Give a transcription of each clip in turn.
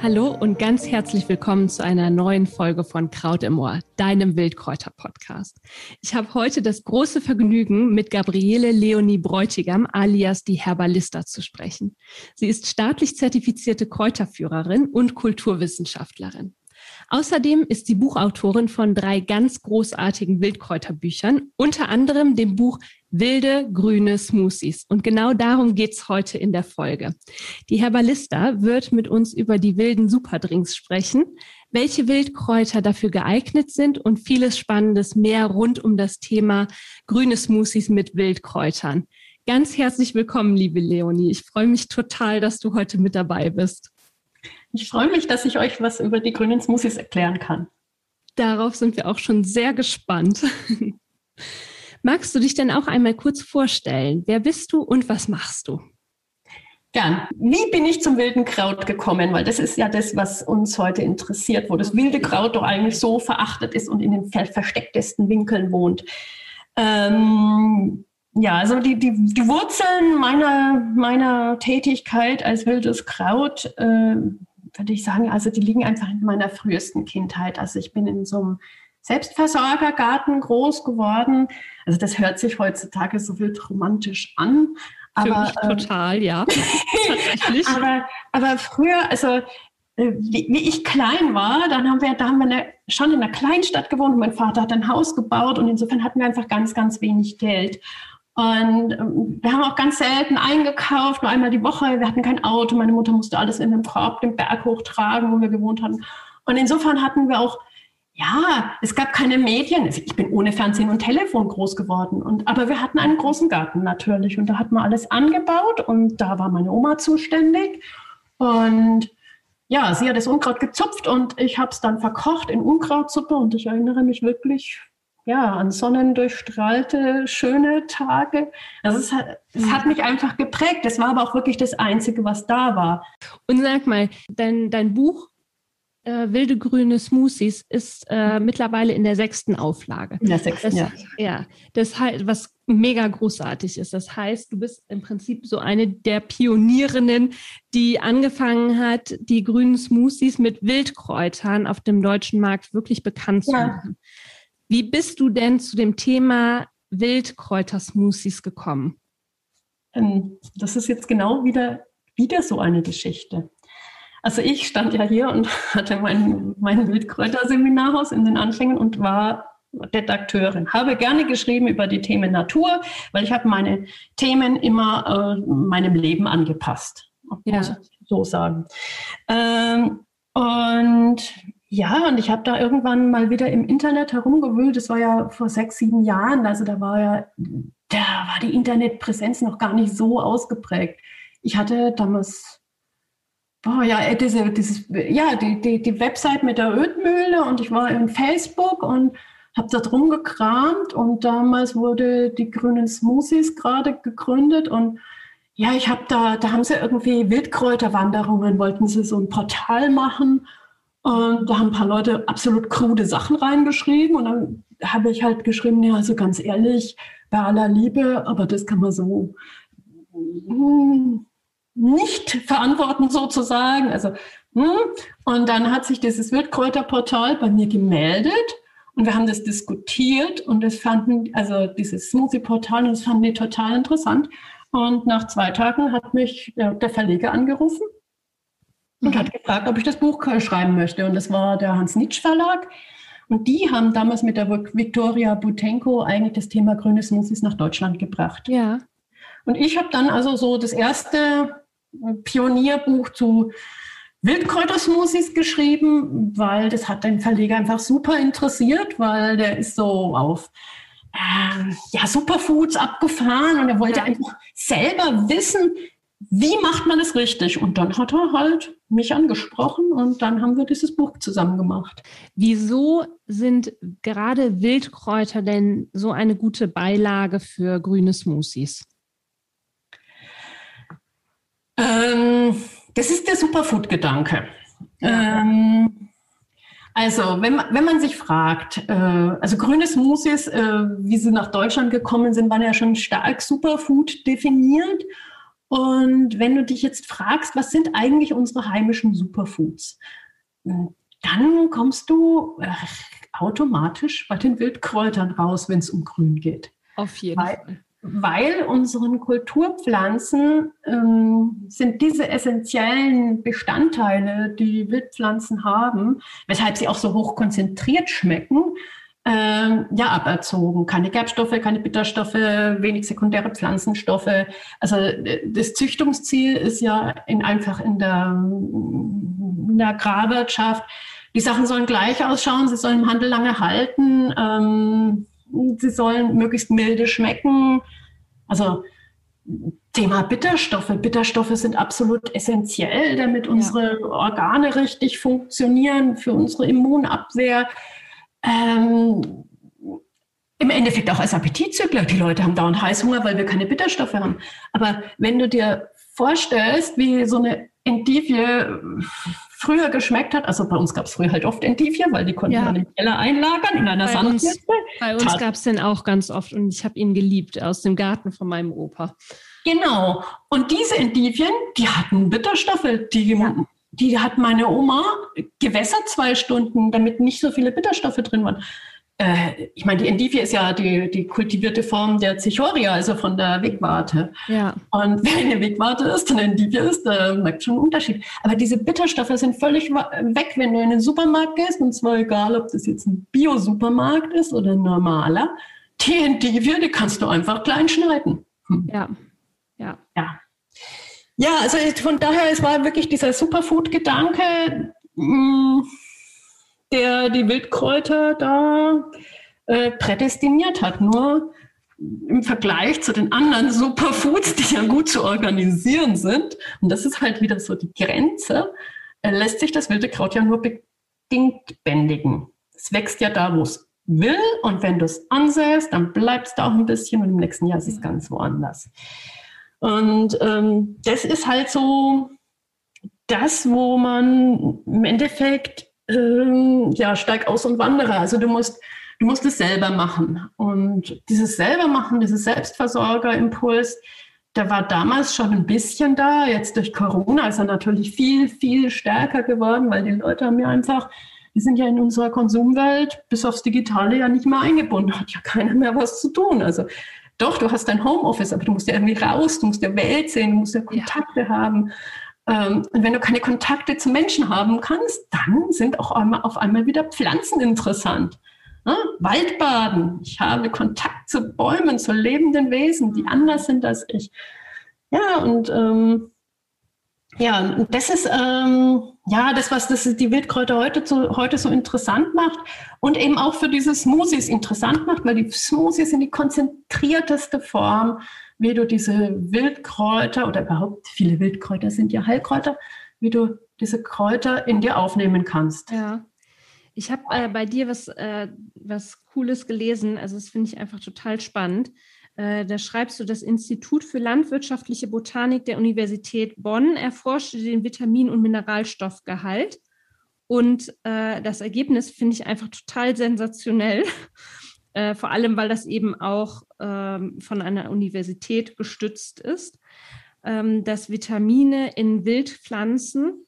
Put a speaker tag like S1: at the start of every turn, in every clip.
S1: Hallo und ganz herzlich willkommen zu einer neuen Folge von Kraut im Ohr, deinem Wildkräuter-Podcast. Ich habe heute das große Vergnügen, mit Gabriele Leonie Bräutigam alias die Herbalista zu sprechen. Sie ist staatlich zertifizierte Kräuterführerin und Kulturwissenschaftlerin. Außerdem ist sie Buchautorin von drei ganz großartigen Wildkräuterbüchern, unter anderem dem Buch Wilde grüne Smoothies. Und genau darum geht's heute in der Folge. Die Herbalista wird mit uns über die wilden Superdrinks sprechen, welche Wildkräuter dafür geeignet sind und vieles Spannendes mehr rund um das Thema grüne Smoothies mit Wildkräutern. Ganz herzlich willkommen, liebe Leonie. Ich freue mich total, dass du heute mit dabei bist.
S2: Ich freue mich, dass ich euch was über die grünen Smoothies erklären kann.
S1: Darauf sind wir auch schon sehr gespannt. Magst du dich denn auch einmal kurz vorstellen? Wer bist du und was machst du?
S2: Gern. Wie bin ich zum wilden Kraut gekommen? Weil das ist ja das, was uns heute interessiert, wo das wilde Kraut doch eigentlich so verachtet ist und in den verstecktesten Winkeln wohnt. Ähm, ja, also die, die, die Wurzeln meiner, meiner Tätigkeit als wildes Kraut äh, würde ich sagen, also die liegen einfach in meiner frühesten Kindheit. Also ich bin in so einem Selbstversorgergarten groß geworden. Also das hört sich heutzutage so wild romantisch an.
S1: Aber, Für mich total, ähm, ja.
S2: aber, aber früher, also äh, wie, wie, ich klein war, dann haben wir, da haben wir eine, schon in einer Kleinstadt gewohnt. Mein Vater hat ein Haus gebaut und insofern hatten wir einfach ganz, ganz wenig Geld. Und ähm, wir haben auch ganz selten eingekauft, nur einmal die Woche. Wir hatten kein Auto. Meine Mutter musste alles in einem Korb den Berg hochtragen, wo wir gewohnt hatten. Und insofern hatten wir auch, ja, es gab keine Medien. Ich bin ohne Fernsehen und Telefon groß geworden. Und, aber wir hatten einen großen Garten natürlich. Und da hat man alles angebaut. Und da war meine Oma zuständig. Und ja, sie hat das Unkraut gezupft und ich habe es dann verkocht in Unkrautsuppe. Und ich erinnere mich wirklich ja, an sonnendurchstrahlte, schöne Tage. Also es hat, es hat mich einfach geprägt. Das war aber auch wirklich das Einzige, was da war.
S1: Und sag mal, dein, dein Buch äh, Wilde grüne Smoothies ist äh, mittlerweile in der sechsten Auflage.
S2: In der sechsten,
S1: das,
S2: ja.
S1: Ja, das heißt, was mega großartig ist. Das heißt, du bist im Prinzip so eine der Pionierinnen, die angefangen hat, die grünen Smoothies mit Wildkräutern auf dem deutschen Markt wirklich bekannt zu machen. Wie bist du denn zu dem Thema Wildkräutersmoothies gekommen?
S2: Ähm, das ist jetzt genau wieder, wieder so eine Geschichte. Also ich stand ja hier und hatte mein, mein Wildkräuterseminarhaus in den Anfängen und war Redakteurin. Habe gerne geschrieben über die Themen Natur, weil ich habe meine Themen immer äh, meinem Leben angepasst. Ja. Muss ich so sagen. Ähm, und ja, und ich habe da irgendwann mal wieder im Internet herumgewühlt. Das war ja vor sechs, sieben Jahren. Also da war ja, da war die Internetpräsenz noch gar nicht so ausgeprägt. Ich hatte damals, boah, ja, äh, diese, dieses, ja, die, die, die Website mit der Ödmühle und ich war in Facebook und habe da drum gekramt und damals wurde die Grünen Smoothies gerade gegründet und ja, ich habe da, da haben sie irgendwie Wildkräuterwanderungen, wollten sie so ein Portal machen und da haben ein paar Leute absolut krude Sachen reingeschrieben. Und dann habe ich halt geschrieben, ja, also ganz ehrlich, bei aller Liebe, aber das kann man so hm, nicht verantworten sozusagen. Also, hm. Und dann hat sich dieses Wildkräuterportal bei mir gemeldet und wir haben das diskutiert und das fanden, also dieses Smoothie-Portal, das fanden die total interessant. Und nach zwei Tagen hat mich der Verleger angerufen und hat gefragt, ob ich das Buch schreiben möchte. Und das war der Hans-Nitsch Verlag. Und die haben damals mit der Viktoria Butenko eigentlich das Thema grüne Smoothies nach Deutschland gebracht.
S1: Ja.
S2: Und ich habe dann also so das erste Pionierbuch zu Wildkräutersmoothies geschrieben, weil das hat den Verleger einfach super interessiert, weil der ist so auf äh, ja, Superfoods abgefahren und er wollte ja. einfach selber wissen, wie macht man es richtig? Und dann hat er halt mich angesprochen und dann haben wir dieses Buch zusammen gemacht.
S1: Wieso sind gerade Wildkräuter denn so eine gute Beilage für grüne Smoothies?
S2: Ähm, das ist der Superfood-Gedanke. Ähm, also, wenn man, wenn man sich fragt, äh, also grüne Smoothies, äh, wie sie nach Deutschland gekommen sind, waren ja schon stark Superfood definiert. Und wenn du dich jetzt fragst, was sind eigentlich unsere heimischen Superfoods, dann kommst du äh, automatisch bei den Wildkräutern raus, wenn es um Grün geht.
S1: Auf jeden Weil, Fall
S2: weil unseren Kulturpflanzen ähm, sind diese essentiellen Bestandteile, die Wildpflanzen haben, weshalb sie auch so hoch konzentriert schmecken, ähm, ja, aberzogen. Keine Gerbstoffe, keine Bitterstoffe, wenig sekundäre Pflanzenstoffe. Also das Züchtungsziel ist ja in, einfach in der, in der Agrarwirtschaft. Die Sachen sollen gleich ausschauen, sie sollen im Handel lange halten. Ähm, sie sollen möglichst milde schmecken. Also Thema Bitterstoffe. Bitterstoffe sind absolut essentiell, damit unsere ja. Organe richtig funktionieren, für unsere Immunabwehr. Ähm, Im Endeffekt auch als Appetitzügler. Die Leute haben dauernd Heißhunger, weil wir keine Bitterstoffe haben. Aber wenn du dir vorstellst, wie so eine Endivie früher geschmeckt hat. Also bei uns gab es früher halt oft Entivia, weil die konnten ja. man im Keller einlagern in einer Sandkiste.
S1: Bei uns gab es den auch ganz oft und ich habe ihn geliebt aus dem Garten von meinem Opa.
S2: Genau. Und diese Endivien, die hatten Bitterstoffe, die ja. Die hat meine Oma gewässert zwei Stunden, damit nicht so viele Bitterstoffe drin waren äh, ich meine, die Endivie ist ja die, die kultivierte Form der Cichoria, also von der Wegwarte. Ja. Und wenn eine Wegwarte ist und Endivie ist, da merkt schon einen Unterschied. Aber diese Bitterstoffe sind völlig weg, wenn du in den Supermarkt gehst, und zwar egal, ob das jetzt ein Bio-Supermarkt ist oder ein normaler. Die Endivie, die kannst du einfach klein schneiden.
S1: Hm. Ja. Ja.
S2: Ja. Ja, also von daher, es war wirklich dieser Superfood-Gedanke. Mh, hm, der die Wildkräuter da äh, prädestiniert hat. Nur im Vergleich zu den anderen Superfoods, die ja gut zu organisieren sind, und das ist halt wieder so die Grenze, äh, lässt sich das wilde Kraut ja nur bedingt bändigen. Es wächst ja da, wo es will, und wenn du es ansäst, dann bleibt es da auch ein bisschen und im nächsten Jahr ist es ganz woanders. Und ähm, das ist halt so das, wo man im Endeffekt ähm, ja, steig aus und wandere. Also du musst, du musst es selber machen. Und dieses selber machen, dieses Selbstversorgerimpuls, der war damals schon ein bisschen da. Jetzt durch Corona ist er natürlich viel, viel stärker geworden, weil die Leute haben ja einfach, die sind ja in unserer Konsumwelt bis aufs Digitale ja nicht mehr eingebunden. Hat ja keiner mehr was zu tun. Also doch, du hast dein Homeoffice, aber du musst ja irgendwie raus, du musst ja Welt sehen, du musst ja Kontakte ja. haben. Ähm, und wenn du keine Kontakte zu Menschen haben kannst, dann sind auch einmal, auf einmal wieder Pflanzen interessant. Ja, Waldbaden. Ich habe Kontakt zu Bäumen, zu lebenden Wesen, die anders sind als ich. Ja, und ähm, ja, und das ist ähm, ja das, was das die Wildkräuter heute, zu, heute so interessant macht und eben auch für diese Smoothies interessant macht, weil die Smoothies sind die konzentrierteste Form wie du diese Wildkräuter oder überhaupt viele Wildkräuter sind ja Heilkräuter, wie du diese Kräuter in dir aufnehmen kannst.
S1: Ja. Ich habe äh, bei dir was, äh, was Cooles gelesen, also das finde ich einfach total spannend. Äh, da schreibst du, das Institut für landwirtschaftliche Botanik der Universität Bonn erforschte den Vitamin- und Mineralstoffgehalt. Und äh, das Ergebnis finde ich einfach total sensationell. Äh, vor allem, weil das eben auch ähm, von einer Universität gestützt ist, ähm, dass Vitamine in Wildpflanzen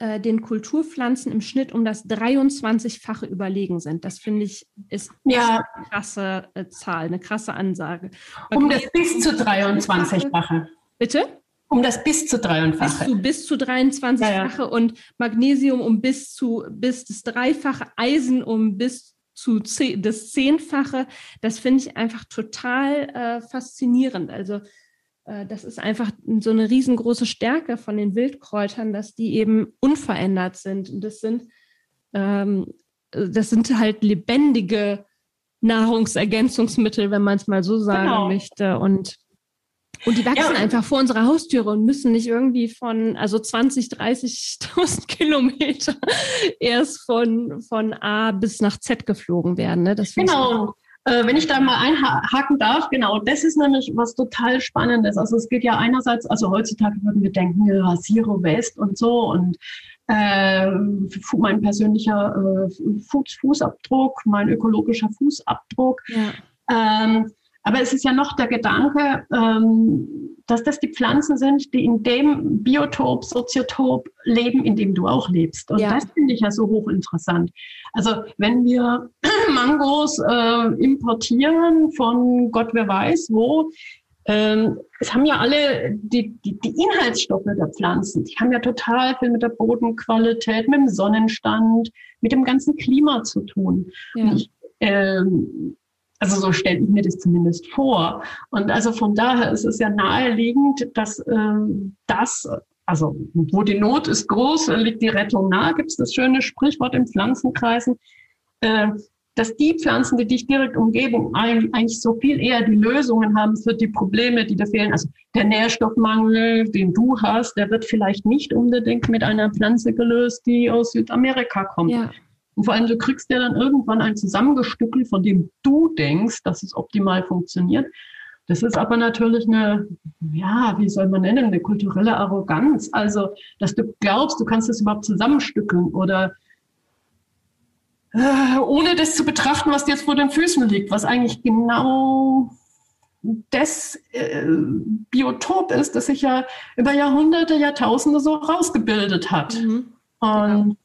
S1: äh, den Kulturpflanzen im Schnitt um das 23-fache überlegen sind. Das finde ich ist ja. eine krasse äh, Zahl, eine krasse Ansage.
S2: Um das bis zu 23-fache.
S1: Bitte?
S2: Um das bis zu 23-fache.
S1: Bis zu, bis zu 23-fache ja, ja. und Magnesium um bis zu bis das Dreifache, Eisen um bis zu das Zehnfache. Das finde ich einfach total äh, faszinierend. Also äh, das ist einfach so eine riesengroße Stärke von den Wildkräutern, dass die eben unverändert sind. Und das sind, ähm, das sind halt lebendige Nahrungsergänzungsmittel, wenn man es mal so sagen genau. möchte. Und Und die wachsen ja. einfach vor unserer Haustüre und müssen nicht irgendwie von, also 20, 30.000 Kilometer erst von, von A bis nach Z geflogen werden. Ne?
S2: Genau. Äh, wenn ich da mal einhaken darf, genau, das ist nämlich was total Spannendes. Also es geht ja einerseits, also heutzutage würden wir denken, ja, Zero Waste und so und äh, mein persönlicher äh, Fuß, Fußabdruck, mein ökologischer Fußabdruck. Ja. Ähm, aber es ist ja noch der Gedanke, ähm, dass das die Pflanzen sind, die in dem Biotop, Soziotop leben, in dem du auch lebst. Und ja. das finde ich ja so hochinteressant. Also wenn wir Mangos äh, importieren von Gott wer weiß wo, ähm, es haben ja alle die, die, die Inhaltsstoffe der Pflanzen, die haben ja total viel mit der Bodenqualität, mit dem Sonnenstand, mit dem ganzen Klima zu tun. Ja. Ich, ähm, also so stelle ich mir das zumindest vor. Und also von daher ist es ja naheliegend, dass ähm, das, also wo die Not ist groß, liegt die Rettung nahe, gibt es das schöne Sprichwort in Pflanzenkreisen, äh, dass die Pflanzen, die dich direkt umgeben, eigentlich so viel eher die Lösungen haben für die Probleme, die da fehlen. Also der Nährstoffmangel, den du hast, der wird vielleicht nicht unbedingt mit einer Pflanze gelöst, die aus Südamerika kommt. Ja. Und vor allem, du kriegst ja dann irgendwann ein Zusammengestückel, von dem du denkst, dass es optimal funktioniert. Das ist aber natürlich eine, ja, wie soll man nennen, eine kulturelle Arroganz. Also, dass du glaubst, du kannst es überhaupt zusammenstückeln oder äh, ohne das zu betrachten, was dir jetzt vor den Füßen liegt, was eigentlich genau das äh, Biotop ist, das sich ja über Jahrhunderte, Jahrtausende so rausgebildet hat. Mhm. Und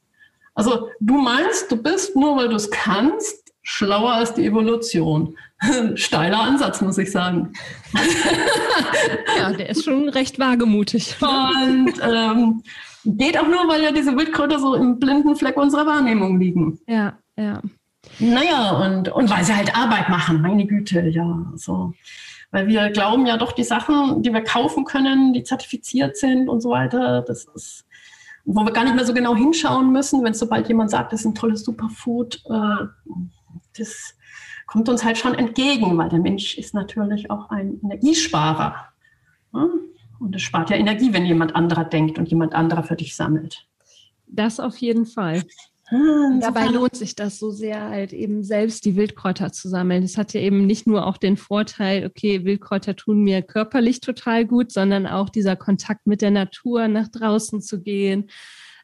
S2: also du meinst, du bist nur weil du es kannst, schlauer als die Evolution. Steiler Ansatz, muss ich sagen.
S1: ja, der ist schon recht wagemutig.
S2: Und ähm, geht auch nur, weil ja diese Wildkräuter so im blinden Fleck unserer Wahrnehmung liegen.
S1: Ja, ja.
S2: Naja, und, und weil sie halt Arbeit machen, meine Güte, ja, so. Weil wir glauben ja doch, die Sachen, die wir kaufen können, die zertifiziert sind und so weiter, das ist wo wir gar nicht mehr so genau hinschauen müssen, wenn sobald jemand sagt, das ist ein tolles Superfood, äh, das kommt uns halt schon entgegen, weil der Mensch ist natürlich auch ein Energiesparer. Ne? Und es spart ja Energie, wenn jemand anderer denkt und jemand anderer für dich sammelt.
S1: Das auf jeden Fall. Hm, Dabei lohnt sich das so sehr, halt eben selbst die Wildkräuter zu sammeln. Es hat ja eben nicht nur auch den Vorteil, okay, Wildkräuter tun mir körperlich total gut, sondern auch dieser Kontakt mit der Natur, nach draußen zu gehen.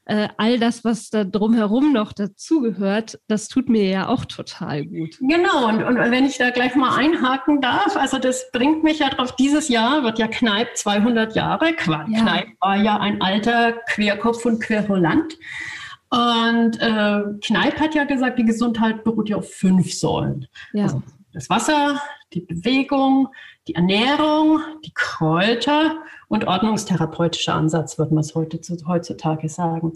S1: Äh, all das, was da drumherum noch dazugehört, das tut mir ja auch total gut.
S2: Genau, und, und wenn ich da gleich mal einhaken darf, also das bringt mich ja drauf, dieses Jahr wird ja Kneipp 200 Jahre. Ja. Kneipp war ja ein alter Querkopf und Querulant. Und äh, Kneipp hat ja gesagt, die Gesundheit beruht ja auf fünf Säulen. Ja. Also das Wasser, die Bewegung, die Ernährung, die Kräuter und ordnungstherapeutischer Ansatz, würde man es heute, heutzutage sagen.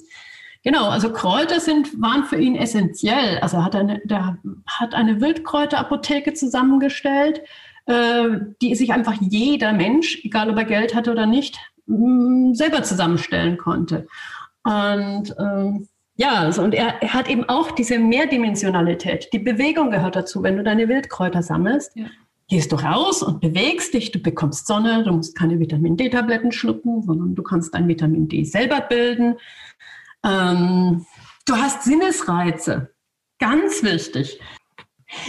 S2: Genau, also Kräuter sind, waren für ihn essentiell. Also hat eine, der hat eine Wildkräuterapotheke zusammengestellt, äh, die sich einfach jeder Mensch, egal ob er Geld hatte oder nicht, mh, selber zusammenstellen konnte. Und äh, ja, also, und er, er, hat eben auch diese Mehrdimensionalität. Die Bewegung gehört dazu. Wenn du deine Wildkräuter sammelst, ja. gehst du raus und bewegst dich, du bekommst Sonne, du musst keine Vitamin D-Tabletten schlucken, sondern du kannst dein Vitamin D selber bilden. Ähm, du hast Sinnesreize. Ganz wichtig.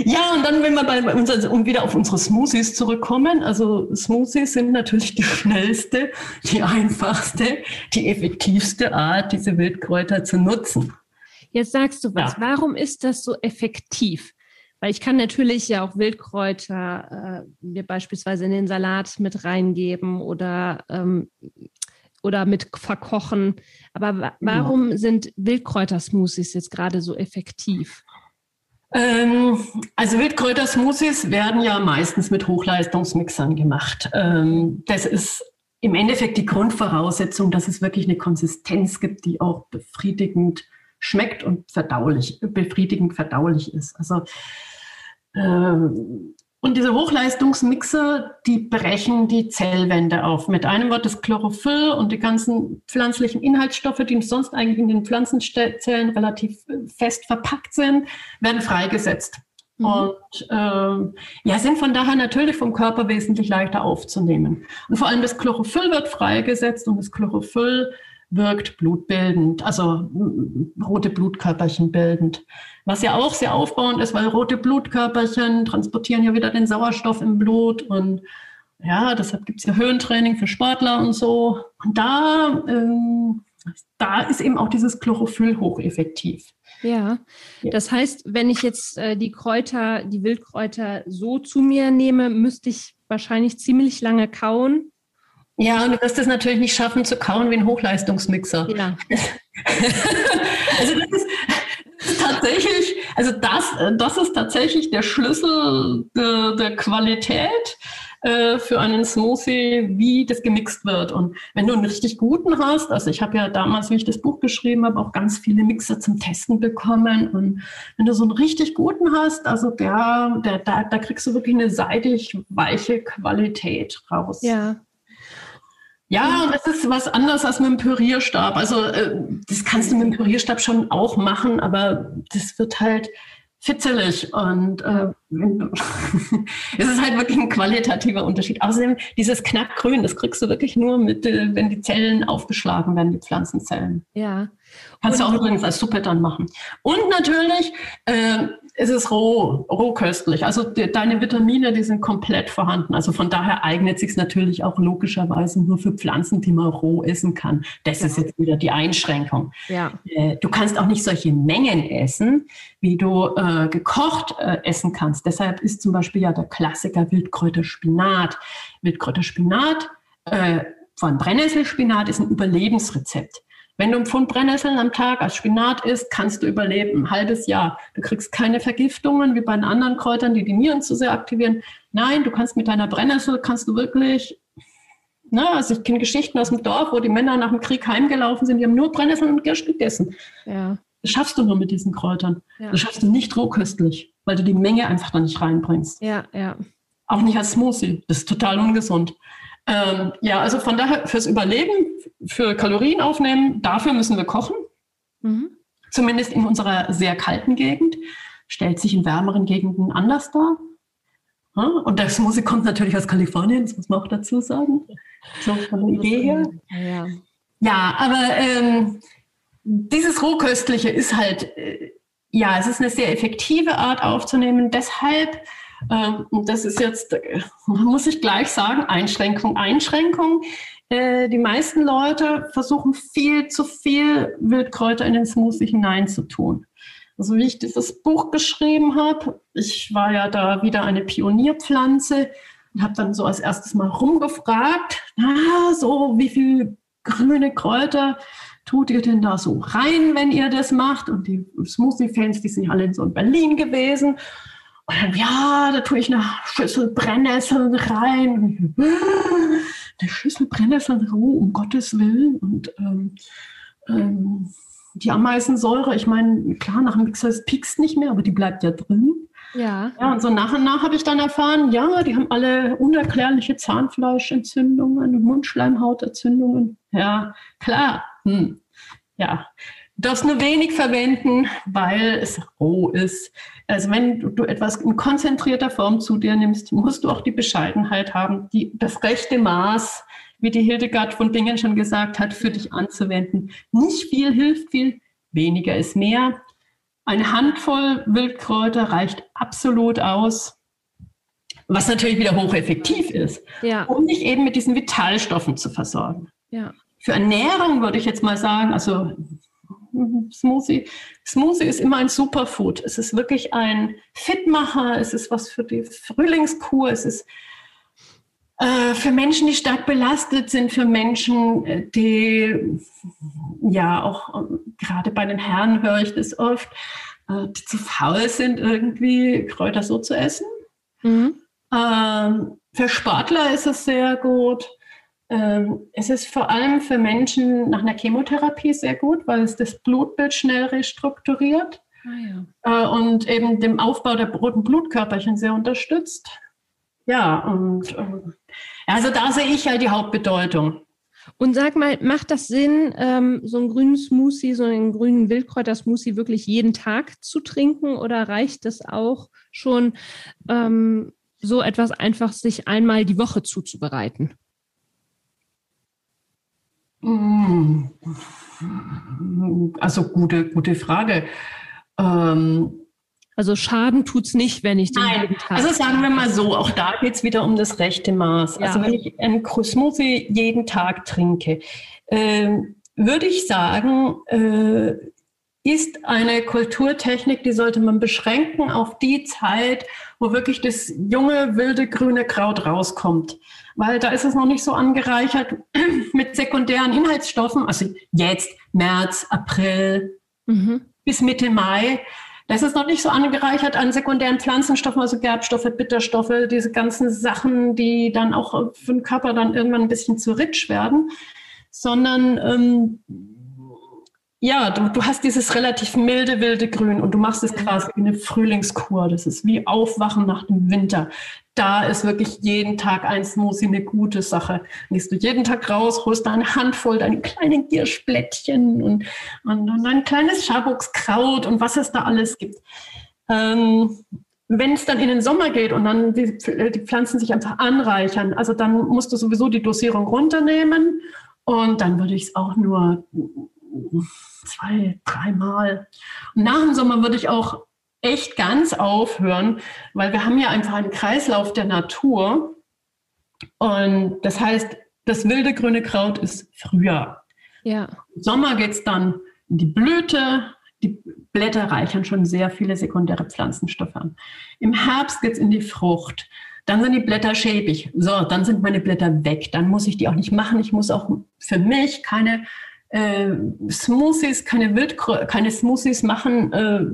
S2: Ja, und dann, wenn wir bei uns, um wieder auf unsere Smoothies zurückkommen, also Smoothies sind natürlich die schnellste, die einfachste, die effektivste Art, diese Wildkräuter zu nutzen.
S1: Jetzt sagst du was. Ja. Warum ist das so effektiv? Weil ich kann natürlich ja auch Wildkräuter äh, mir beispielsweise in den Salat mit reingeben oder, ähm, oder mit verkochen. Aber warum ja. sind Wildkräutersmoothies jetzt gerade so effektiv?
S2: Ähm, also Wildkräuter-Smoothies werden ja meistens mit Hochleistungsmixern gemacht. Ähm, das ist im Endeffekt die Grundvoraussetzung, dass es wirklich eine Konsistenz gibt, die auch befriedigend schmeckt und verdaulich, befriedigend verdaulich ist. Also ähm, und diese Hochleistungsmixer, die brechen die Zellwände auf. Mit einem Wort das Chlorophyll und die ganzen pflanzlichen Inhaltsstoffe, die sonst eigentlich in den Pflanzenzellen relativ äh, fest verpackt sind, werden freigesetzt. Mhm. Und ähm, ja, sind von daher natürlich vom Körper wesentlich leichter aufzunehmen. Und vor allem das Chlorophyll wird freigesetzt und das Chlorophyll wirkt blutbildend, also rote Blutkörperchen bildend. Was ja auch sehr aufbauend ist, weil rote Blutkörperchen transportieren ja wieder den Sauerstoff im Blut und ja, deshalb gibt es ja Höhentraining für Sportler und so. Und da, ähm, da ist eben auch dieses Chlorophyll hocheffektiv.
S1: Ja, das heißt, wenn ich jetzt äh, die Kräuter, die Wildkräuter so zu mir nehme, müsste ich wahrscheinlich ziemlich lange kauen.
S2: Ja, und du wirst es natürlich nicht schaffen zu kauen wie ein Hochleistungsmixer. Ja. also das ist, tatsächlich, also das, das ist tatsächlich der Schlüssel der, der Qualität äh, für einen Smoothie, wie das gemixt wird. Und wenn du einen richtig guten hast, also ich habe ja damals, wie ich das Buch geschrieben habe, auch ganz viele Mixer zum Testen bekommen. Und wenn du so einen richtig guten hast, also der, der, da, da kriegst du wirklich eine seidig weiche Qualität raus.
S1: Ja.
S2: Ja, und das ist was anderes als mit dem Pürierstab. Also äh, das kannst du mit dem Pürierstab schon auch machen, aber das wird halt fitzelig und äh, es ist halt wirklich ein qualitativer Unterschied. Außerdem dieses Knackgrün, das kriegst du wirklich nur mit, äh, wenn die Zellen aufgeschlagen werden, die Pflanzenzellen.
S1: Ja.
S2: Kannst und du auch übrigens als Suppe dann machen. Und natürlich äh, ist es roh, rohköstlich. Also die, deine Vitamine, die sind komplett vorhanden. Also von daher eignet sich natürlich auch logischerweise nur für Pflanzen, die man roh essen kann. Das ja. ist jetzt wieder die Einschränkung.
S1: Ja.
S2: Äh, du kannst auch nicht solche Mengen essen, wie du äh, gekocht äh, essen kannst. Deshalb ist zum Beispiel ja der Klassiker Wildkräuterspinat. Wildkräuterspinat äh, von Brennnesselspinat ist ein Überlebensrezept. Wenn du einen Pfund Brennnesseln am Tag als Spinat isst, kannst du überleben, ein halbes Jahr. Du kriegst keine Vergiftungen wie bei den anderen Kräutern, die die Nieren zu sehr aktivieren. Nein, du kannst mit deiner Brennnessel, kannst du wirklich, na, ne, also ich kenne Geschichten aus dem Dorf, wo die Männer nach dem Krieg heimgelaufen sind, die haben nur Brennnesseln und Girsch gegessen.
S1: Ja.
S2: Das schaffst du nur mit diesen Kräutern. Ja. Das schaffst du nicht rohköstlich, weil du die Menge einfach da nicht reinbringst.
S1: Ja, ja.
S2: Auch nicht als Smoothie. Das ist total ungesund. Ähm, ja, also von daher fürs Überleben, für Kalorien aufnehmen, dafür müssen wir kochen. Mhm. Zumindest in unserer sehr kalten Gegend. Stellt sich in wärmeren Gegenden anders dar. Ja, und das Musik kommt natürlich aus Kalifornien, das muss man auch dazu sagen. So von der Idee her. Ja, ja aber ähm, dieses Rohköstliche ist halt, äh, ja, es ist eine sehr effektive Art aufzunehmen. Deshalb ähm, das ist jetzt, muss ich gleich sagen, Einschränkung, Einschränkung. Äh, die meisten Leute versuchen viel zu viel Wildkräuter in den Smoothie hineinzutun. Also wie ich dieses Buch geschrieben habe, ich war ja da wieder eine Pionierpflanze und habe dann so als erstes mal rumgefragt, na, so wie viel grüne Kräuter tut ihr denn da so rein, wenn ihr das macht? Und die Smoothie-Fans, die sind alle in so in Berlin gewesen. Und dann, ja, da tue ich eine Schüssel Brennnesseln rein. Eine Schüssel Brennnesseln, oh, um Gottes Willen. Und ähm, ähm, die Ameisensäure, ich meine, klar, nach dem Mixer piekst nicht mehr, aber die bleibt ja drin.
S1: Ja.
S2: Ja, und so nach und nach habe ich dann erfahren, ja, die haben alle unerklärliche Zahnfleischentzündungen und Mundschleimhautentzündungen. Ja, klar. Hm. Ja, darfst nur wenig verwenden, weil es roh ist. Also wenn du, etwas in konzentrierter Form zu dir nimmst, musst du auch die Bescheidenheit haben, die, das rechte Maß, wie die Hildegard von Bingen schon gesagt hat, für dich anzuwenden. Nicht viel hilft viel, weniger ist mehr. Eine Handvoll Wildkräuter reicht absolut aus, was natürlich wieder hocheffektiv ist,
S1: ja.
S2: um dich eben mit diesen Vitalstoffen zu versorgen.
S1: Ja.
S2: Für Ernährung würde ich jetzt mal sagen, also Smoothie. Smoothie ist immer ein Superfood. Es ist wirklich ein Fitmacher. Es ist was für die Frühlingskur. Es ist äh, für Menschen, die stark belastet sind, für Menschen, äh, die ja auch äh, gerade bei den Herren höre ich das oft, äh, die zu faul sind, irgendwie Kräuter so zu essen. Mhm. Ähm, für Sportler ist es sehr gut. Ähm, es ist vor allem für Menschen nach einer Chemotherapie sehr gut, weil es das Blutbild schnell restrukturiert ah, ja. Äh, und eben dem Aufbau der roten Blutkörperchen sehr unterstützt. Ja, und ähm, also da sehe ich halt die Hauptbedeutung.
S1: Und sag mal, macht das Sinn, ähm, so einen grünen Smoothie, so einen grünen Wildkräuter-Smoothie wirklich jeden Tag zu trinken oder reicht es auch schon, ähm, so etwas einfach sich einmal die Woche zuzubereiten?
S2: Mm. Also gute, gute Frage. Ähm,
S1: also Schaden tut es nicht, wenn ich den
S2: Nein. Also sagen wir mal so, auch da geht es wieder um das rechte Maß. Ja. Also wenn ich einen Smoothie jeden Tag trinke, äh, würde ich sagen, äh, ist eine Kulturtechnik, die sollte man beschränken auf die Zeit, wo wirklich das junge, wilde, grüne Kraut rauskommt. Weil da ist es noch nicht so angereichert mit sekundären Inhaltsstoffen. Also jetzt, März, April mhm. bis Mitte Mai das ist noch nicht so angereichert an sekundären Pflanzenstoffen, also Gerbstoffe, Bitterstoffe, diese ganzen Sachen, die dann auch für den Körper dann irgendwann ein bisschen zu rich werden, sondern ähm, ja, du, du hast dieses relativ milde, wilde Grün und du machst es quasi wie eine Frühlingskur. Das ist wie Aufwachen nach dem Winter. Da ist wirklich jeden Tag ein Smoothie eine gute Sache. Gehst du jeden Tag raus, holst da eine Handvoll, deine kleinen Gierschblättchen und, und, und ein kleines Schabuckskraut und was es da alles gibt. Ähm, wenn es dann in den Sommer geht und dann die, die Pflanzen sich einfach anreichern, also dann musst du sowieso die Dosierung runternehmen und dann würde ich es auch nur zwei, dreimal. Und nach dem Sommer würde ich auch echt ganz aufhören, weil wir haben ja einfach einen Kreislauf der Natur. Und das heißt, das wilde grüne Kraut ist Frühjahr. Ja. Im Sommer geht es dann in die Blüte. Die Blätter reichern schon sehr viele sekundäre Pflanzenstoffe an. Im Herbst geht es in die Frucht. Dann sind die Blätter schäbig. So, dann sind meine Blätter weg. Dann muss ich die auch nicht machen. Ich muss auch für mich keine äh, Smoothies, keine Wildkrö keine Smoothies machen äh,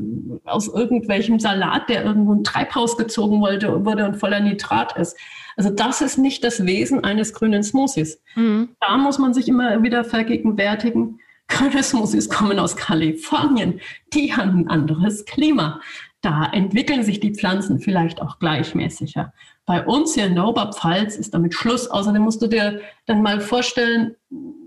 S2: aus irgendwelchem Salat, der irgendwo ein Treibhaus gezogen wollte, wurde und voller Nitrat ist. Also das ist nicht das Wesen eines grünen Smoothies. Mhm. Da muss man sich immer wieder vergegenwärtigen. Grüne Smoothies kommen aus Kalifornien. Die haben ein anderes Klima. Da entwickeln sich die Pflanzen vielleicht auch gleichmäßiger. Bei uns hier in der Oberpfalz ist damit Schluss. Außerdem musst du dir dann mal vorstellen,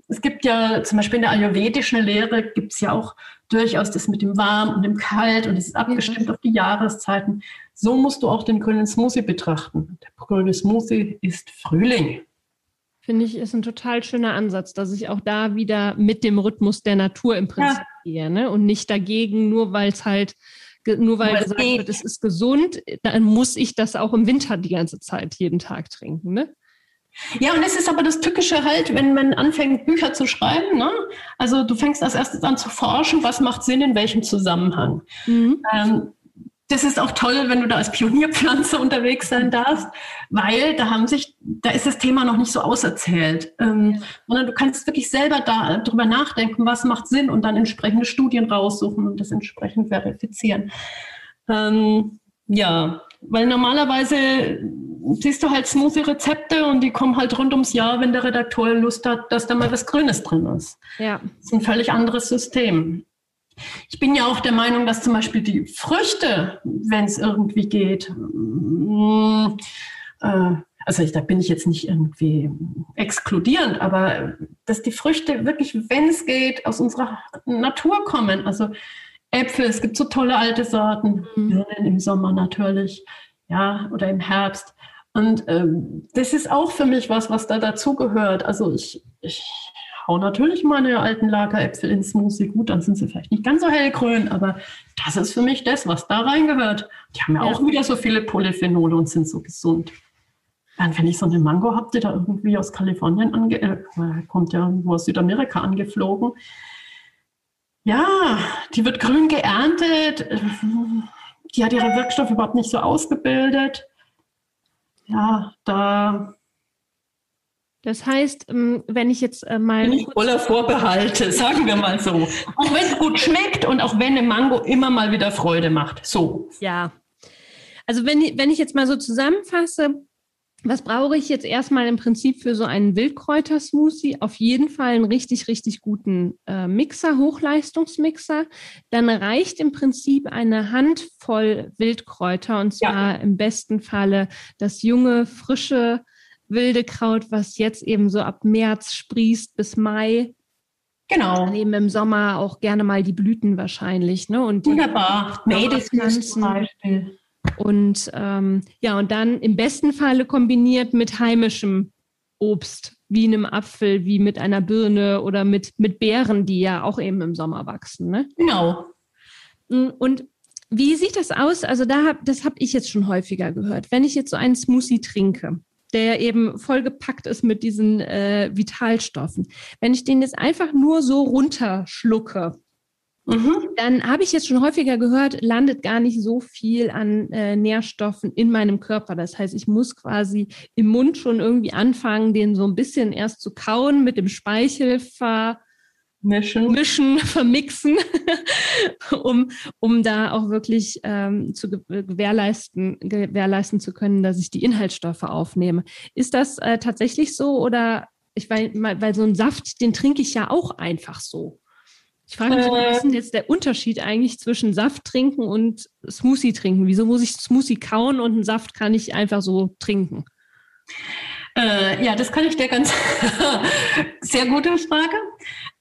S2: es gibt ja zum Beispiel in der ayurvedischen Lehre gibt es ja auch durchaus das mit dem Warm und dem Kalt und es ist abgestimmt mhm. auf die Jahreszeiten. So musst du auch den grünen Smoothie betrachten. Der grüne Smoothie ist Frühling.
S1: Finde ich, ist ein total schöner Ansatz, dass ich auch da wieder mit dem Rhythmus der Natur im Prinzip ja. gehe ne? und nicht dagegen, nur weil es halt, nur weil gesagt wird, es ist gesund, dann muss ich das auch im Winter die ganze Zeit jeden Tag trinken. Ne?
S2: Ja, und es ist aber das Tückische halt, wenn man anfängt, Bücher zu schreiben. Ne? Also du fängst als erstes an zu forschen, was macht Sinn, in welchem Zusammenhang. Mhm. Ähm, das ist auch toll, wenn du da als Pionierpflanze unterwegs sein darfst, weil da haben sich, da ist das Thema noch nicht so auserzählt, ähm, sondern du kannst wirklich selber da drüber nachdenken, was macht Sinn und dann entsprechende Studien raussuchen und das entsprechend verifizieren. Ähm, ja, weil normalerweise siehst du halt Smoothie-Rezepte und die kommen halt rund ums Jahr, wenn der Redakteur Lust hat, dass da mal was Grünes drin ist. Ja. Das ist ein völlig anderes System. Ich bin ja auch der Meinung, dass zum Beispiel die Früchte, wenn es irgendwie geht, mm, äh, also ich, da bin ich jetzt nicht irgendwie exkludierend, aber dass die Früchte wirklich, wenn es geht, aus unserer Natur kommen. Also Äpfel, es gibt so tolle alte Sorten, mhm. im Sommer natürlich, ja, oder im Herbst. Und ähm, das ist auch für mich was, was da dazugehört. Also ich, ich hau natürlich meine alten Lageräpfel ins Smoothie. Gut, dann sind sie vielleicht nicht ganz so hellgrün, aber das ist für mich das, was da reingehört. Die haben ja, ja. auch wieder so viele Polyphenole und sind so gesund. Dann, wenn ich so eine Mango habe, die da irgendwie aus Kalifornien ange äh, kommt ja irgendwo aus Südamerika angeflogen, ja, die wird grün geerntet. Die hat ihre Wirkstoffe überhaupt nicht so ausgebildet. Ja, da.
S1: Das heißt, ähm, wenn ich jetzt äh, mal.
S2: Bin ich voller Vorbehalte, sagen wir mal so. Auch wenn es gut schmeckt und auch wenn eine Mango immer mal wieder Freude macht. So.
S1: Ja. Also, wenn, wenn ich jetzt mal so zusammenfasse, was brauche ich jetzt erstmal im Prinzip für so einen Wildkräuter-Smoothie? Auf jeden Fall einen richtig, richtig guten äh, Mixer, Hochleistungsmixer. Dann reicht im Prinzip eine Handvoll Wildkräuter und zwar ja. im besten Falle das junge, frische wilde Kraut, was jetzt eben so ab März sprießt bis Mai.
S2: Genau.
S1: Dann eben im Sommer auch gerne mal die Blüten wahrscheinlich, ne? Und die
S2: Wunderbar.
S1: Mädelpflanzen. Und ähm, ja, und dann im besten Falle kombiniert mit heimischem Obst, wie einem Apfel, wie mit einer Birne oder mit, mit Beeren, die ja auch eben im Sommer wachsen. Ne?
S2: Genau.
S1: Mm, und wie sieht das aus? Also da hab, das habe ich jetzt schon häufiger gehört. Wenn ich jetzt so einen Smoothie trinke, der eben vollgepackt ist mit diesen äh, Vitalstoffen, wenn ich den jetzt einfach nur so runterschlucke, Mhm. Dann habe ich jetzt schon häufiger gehört, landet gar nicht so viel an äh, Nährstoffen in meinem Körper. Das heißt, ich muss quasi im Mund schon irgendwie anfangen, den so ein bisschen erst zu kauen, mit dem Speichel vermischen, mischen, vermixen, um, um da auch wirklich ähm, zu gewährleisten, gewährleisten zu können, dass ich die Inhaltsstoffe aufnehme. Ist das äh, tatsächlich so oder ich weil, weil so ein Saft, den trinke ich ja auch einfach so. Ich frage mich, was ist denn jetzt der Unterschied eigentlich zwischen Saft trinken und Smoothie trinken? Wieso muss ich Smoothie kauen und einen Saft kann ich einfach so trinken?
S2: Äh, ja, das kann ich dir ganz sehr gute Frage.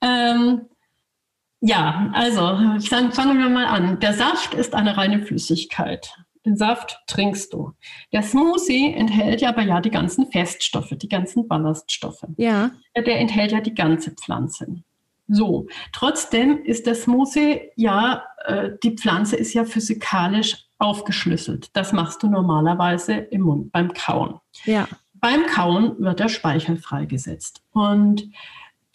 S2: Ähm, ja, also dann fangen wir mal an. Der Saft ist eine reine Flüssigkeit. Den Saft trinkst du. Der Smoothie enthält ja aber ja die ganzen Feststoffe, die ganzen Ballaststoffe.
S1: Ja.
S2: Der enthält ja die ganze Pflanze. So, trotzdem ist der Smoothie ja, äh, die Pflanze ist ja physikalisch aufgeschlüsselt. Das machst du normalerweise im Mund beim Kauen.
S1: Ja.
S2: Beim Kauen wird der Speichel freigesetzt. Und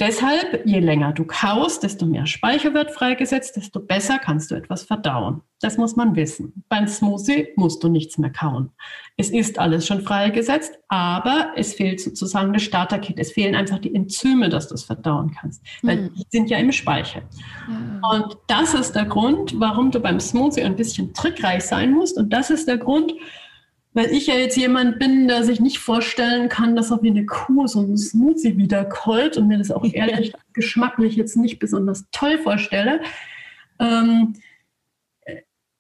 S2: Deshalb, je länger du kaust, desto mehr Speicher wird freigesetzt, desto besser kannst du etwas verdauen. Das muss man wissen. Beim Smoothie musst du nichts mehr kauen. Es ist alles schon freigesetzt, aber es fehlt sozusagen das Starterkit. Es fehlen einfach die Enzyme, dass du es verdauen kannst. Weil mhm. die sind ja im Speicher. Mhm. Und das ist der Grund, warum du beim Smoothie ein bisschen trickreich sein musst. Und das ist der Grund, weil ich ja jetzt jemand bin, der sich nicht vorstellen kann, dass er wie eine Kuh so einen Smoothie wiederkeult und mir das auch ehrlich geschmacklich jetzt nicht besonders toll vorstelle, ähm,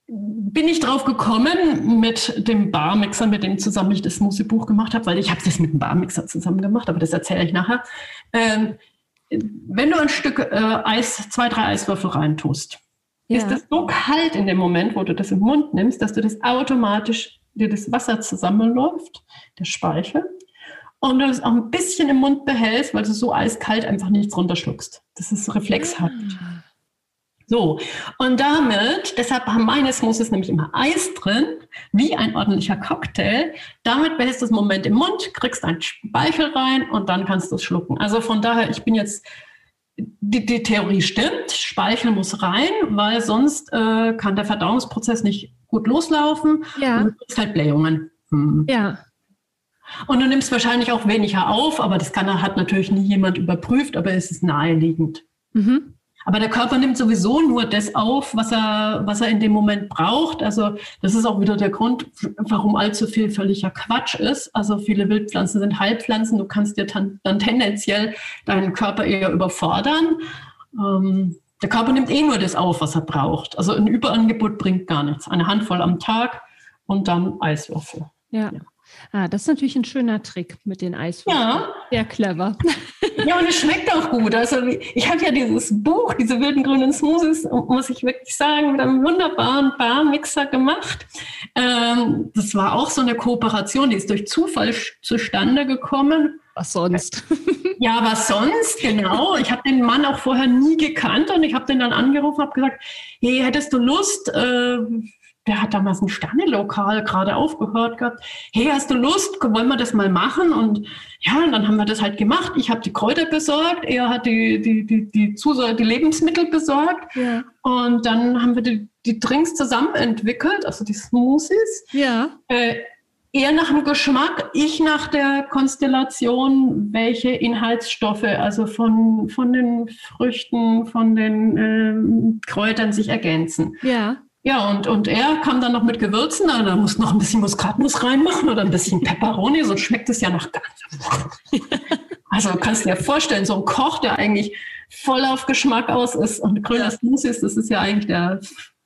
S2: bin ich drauf gekommen mit dem Barmixer, mit dem zusammen ich das Smoothie-Buch gemacht habe, weil ich habe das mit dem Barmixer zusammen gemacht, aber das erzähle ich nachher. Ähm, wenn du ein Stück äh, Eis, zwei, drei Eiswürfel reintust, ja. ist das so kalt in dem Moment, wo du das im Mund nimmst, dass du das automatisch dir das Wasser zusammenläuft, der Speichel, und du es auch ein bisschen im Mund behältst, weil du so eiskalt einfach nichts runterschluckst. Das ist reflexhaft. Ah. So, und damit, deshalb haben meine Smoothies nämlich immer Eis drin, wie ein ordentlicher Cocktail. Damit behältst du das Moment im Mund, kriegst einen Speichel rein und dann kannst du es schlucken. Also von daher, ich bin jetzt, die, die Theorie stimmt, Speichel muss rein, weil sonst äh, kann der Verdauungsprozess nicht gut loslaufen.
S1: Ja.
S2: Und du kriegst halt Blähungen.
S1: Hm. Ja.
S2: Und du nimmst wahrscheinlich auch weniger auf, aber das kann, hat natürlich nie jemand überprüft, aber es ist naheliegend. Mhm. Aber der Körper nimmt sowieso nur das auf, was er, was er in dem Moment braucht. Also das ist auch wieder der Grund, warum allzu viel völliger Quatsch ist. Also viele Wildpflanzen sind Heilpflanzen. Du kannst dir dann, tendenziell deinen Körper eher überfordern. Ähm, der Körper nimmt eh nur das auf, was er braucht. Also ein Überangebot bringt gar nichts. Eine Handvoll am Tag und dann Eiswürfel.
S1: Ja. ja. Ah, das ist natürlich ein schöner Trick mit den Eiswürfeln. Ja. Sehr clever.
S2: Ja, und es schmeckt auch gut. Also ich habe ja dieses Buch, diese wilden grünen Smoothies, muss ich wirklich sagen, mit einem wunderbaren Barmixer gemacht. Ähm, das war auch so eine Kooperation, die ist durch Zufall zustande gekommen.
S1: Was sonst?
S2: Ja, was sonst, genau. Ich habe den Mann auch vorher nie gekannt und ich habe den dann angerufen, habe gesagt, hey, hättest du Lust, äh, der hat damals ein Sternelokal gerade aufgehört gehabt. Hey, hast du Lust? Wollen wir das mal machen? Und ja, und dann haben wir das halt gemacht. Ich habe die Kräuter besorgt, er hat die, die, die, die, Zusor die Lebensmittel besorgt. Ja. Und dann haben wir die, die Drinks zusammen entwickelt, also die Smoothies.
S1: Ja.
S2: Äh, er nach dem Geschmack, ich nach der Konstellation, welche Inhaltsstoffe, also von, von den Früchten, von den ähm, Kräutern sich ergänzen.
S1: Ja.
S2: Ja, und, und er kam dann noch mit Gewürzen, da muss noch ein bisschen Muskatnuss reinmachen oder ein bisschen Peperoni, sonst schmeckt es ja noch gar nicht. Also kannst du dir vorstellen, so ein Koch, der eigentlich voll auf Geschmack aus ist und grüner Smoothie ist, das ist ja eigentlich der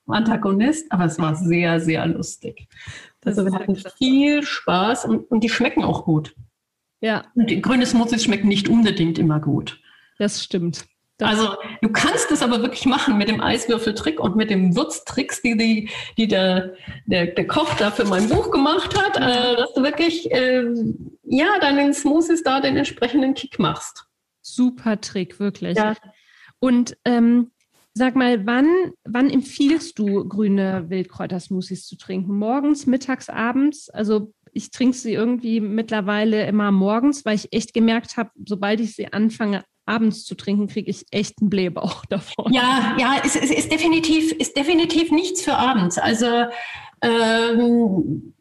S2: Antagonist, aber es war sehr, sehr lustig. Also wir hatten viel Spaß und, und die schmecken auch gut.
S1: Ja.
S2: Und die grüne Smoothies schmecken nicht unbedingt immer gut.
S1: Das stimmt. Das
S2: also du kannst es aber wirklich machen mit dem Eiswürfeltrick und mit dem Würztricks, die, die, die der, der, der Koch da für mein Buch gemacht hat, äh, dass du wirklich äh, ja deinen Smoothies da den entsprechenden Kick machst.
S1: Super Trick, wirklich.
S2: Ja.
S1: Und ähm, sag mal, wann, wann empfiehlst du grüne Wildkräutersmoothies zu trinken? Morgens, mittags, abends? Also ich trinke sie irgendwie mittlerweile immer morgens, weil ich echt gemerkt habe, sobald ich sie anfange abends zu trinken, kriege ich echt einen Blähbauch davon.
S2: Ja, ja, es, es ist, definitiv, ist definitiv nichts für abends. Also, ähm,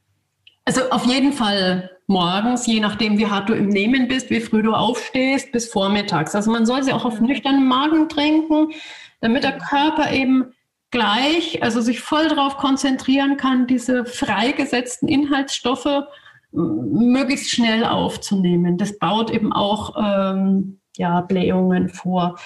S2: also auf jeden Fall morgens, je nachdem, wie hart du im Nehmen bist, wie früh du aufstehst, bis vormittags. Also man soll sie auch auf nüchternen Magen trinken, damit der Körper eben gleich, also sich voll darauf konzentrieren kann, diese freigesetzten Inhaltsstoffe möglichst schnell aufzunehmen. Das baut eben auch ähm, ja, Blähungen vor.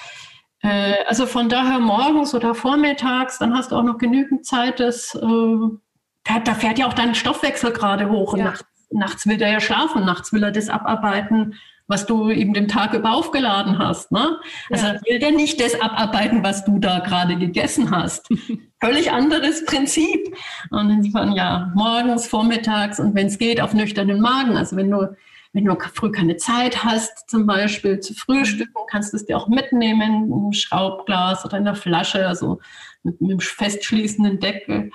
S2: Äh, also von daher morgens oder vormittags, dann hast du auch noch genügend Zeit, das, äh, da, fährt ja auch dein Stoffwechsel gerade hoch. Ja. Nachts, nachts will der ja schlafen, nachts will er das abarbeiten, was du eben den Tag über aufgeladen hast. Ne? Also ja. will der nicht das abarbeiten, was du da gerade gegessen hast. Völlig anderes Prinzip. Und insofern ja, morgens, vormittags und wenn es geht, auf nüchternen Magen. Also wenn du wenn du früh keine Zeit hast, zum Beispiel zu frühstücken, kannst du es dir auch mitnehmen, im Schraubglas oder in der Flasche, also mit, mit einem festschließenden Deckel.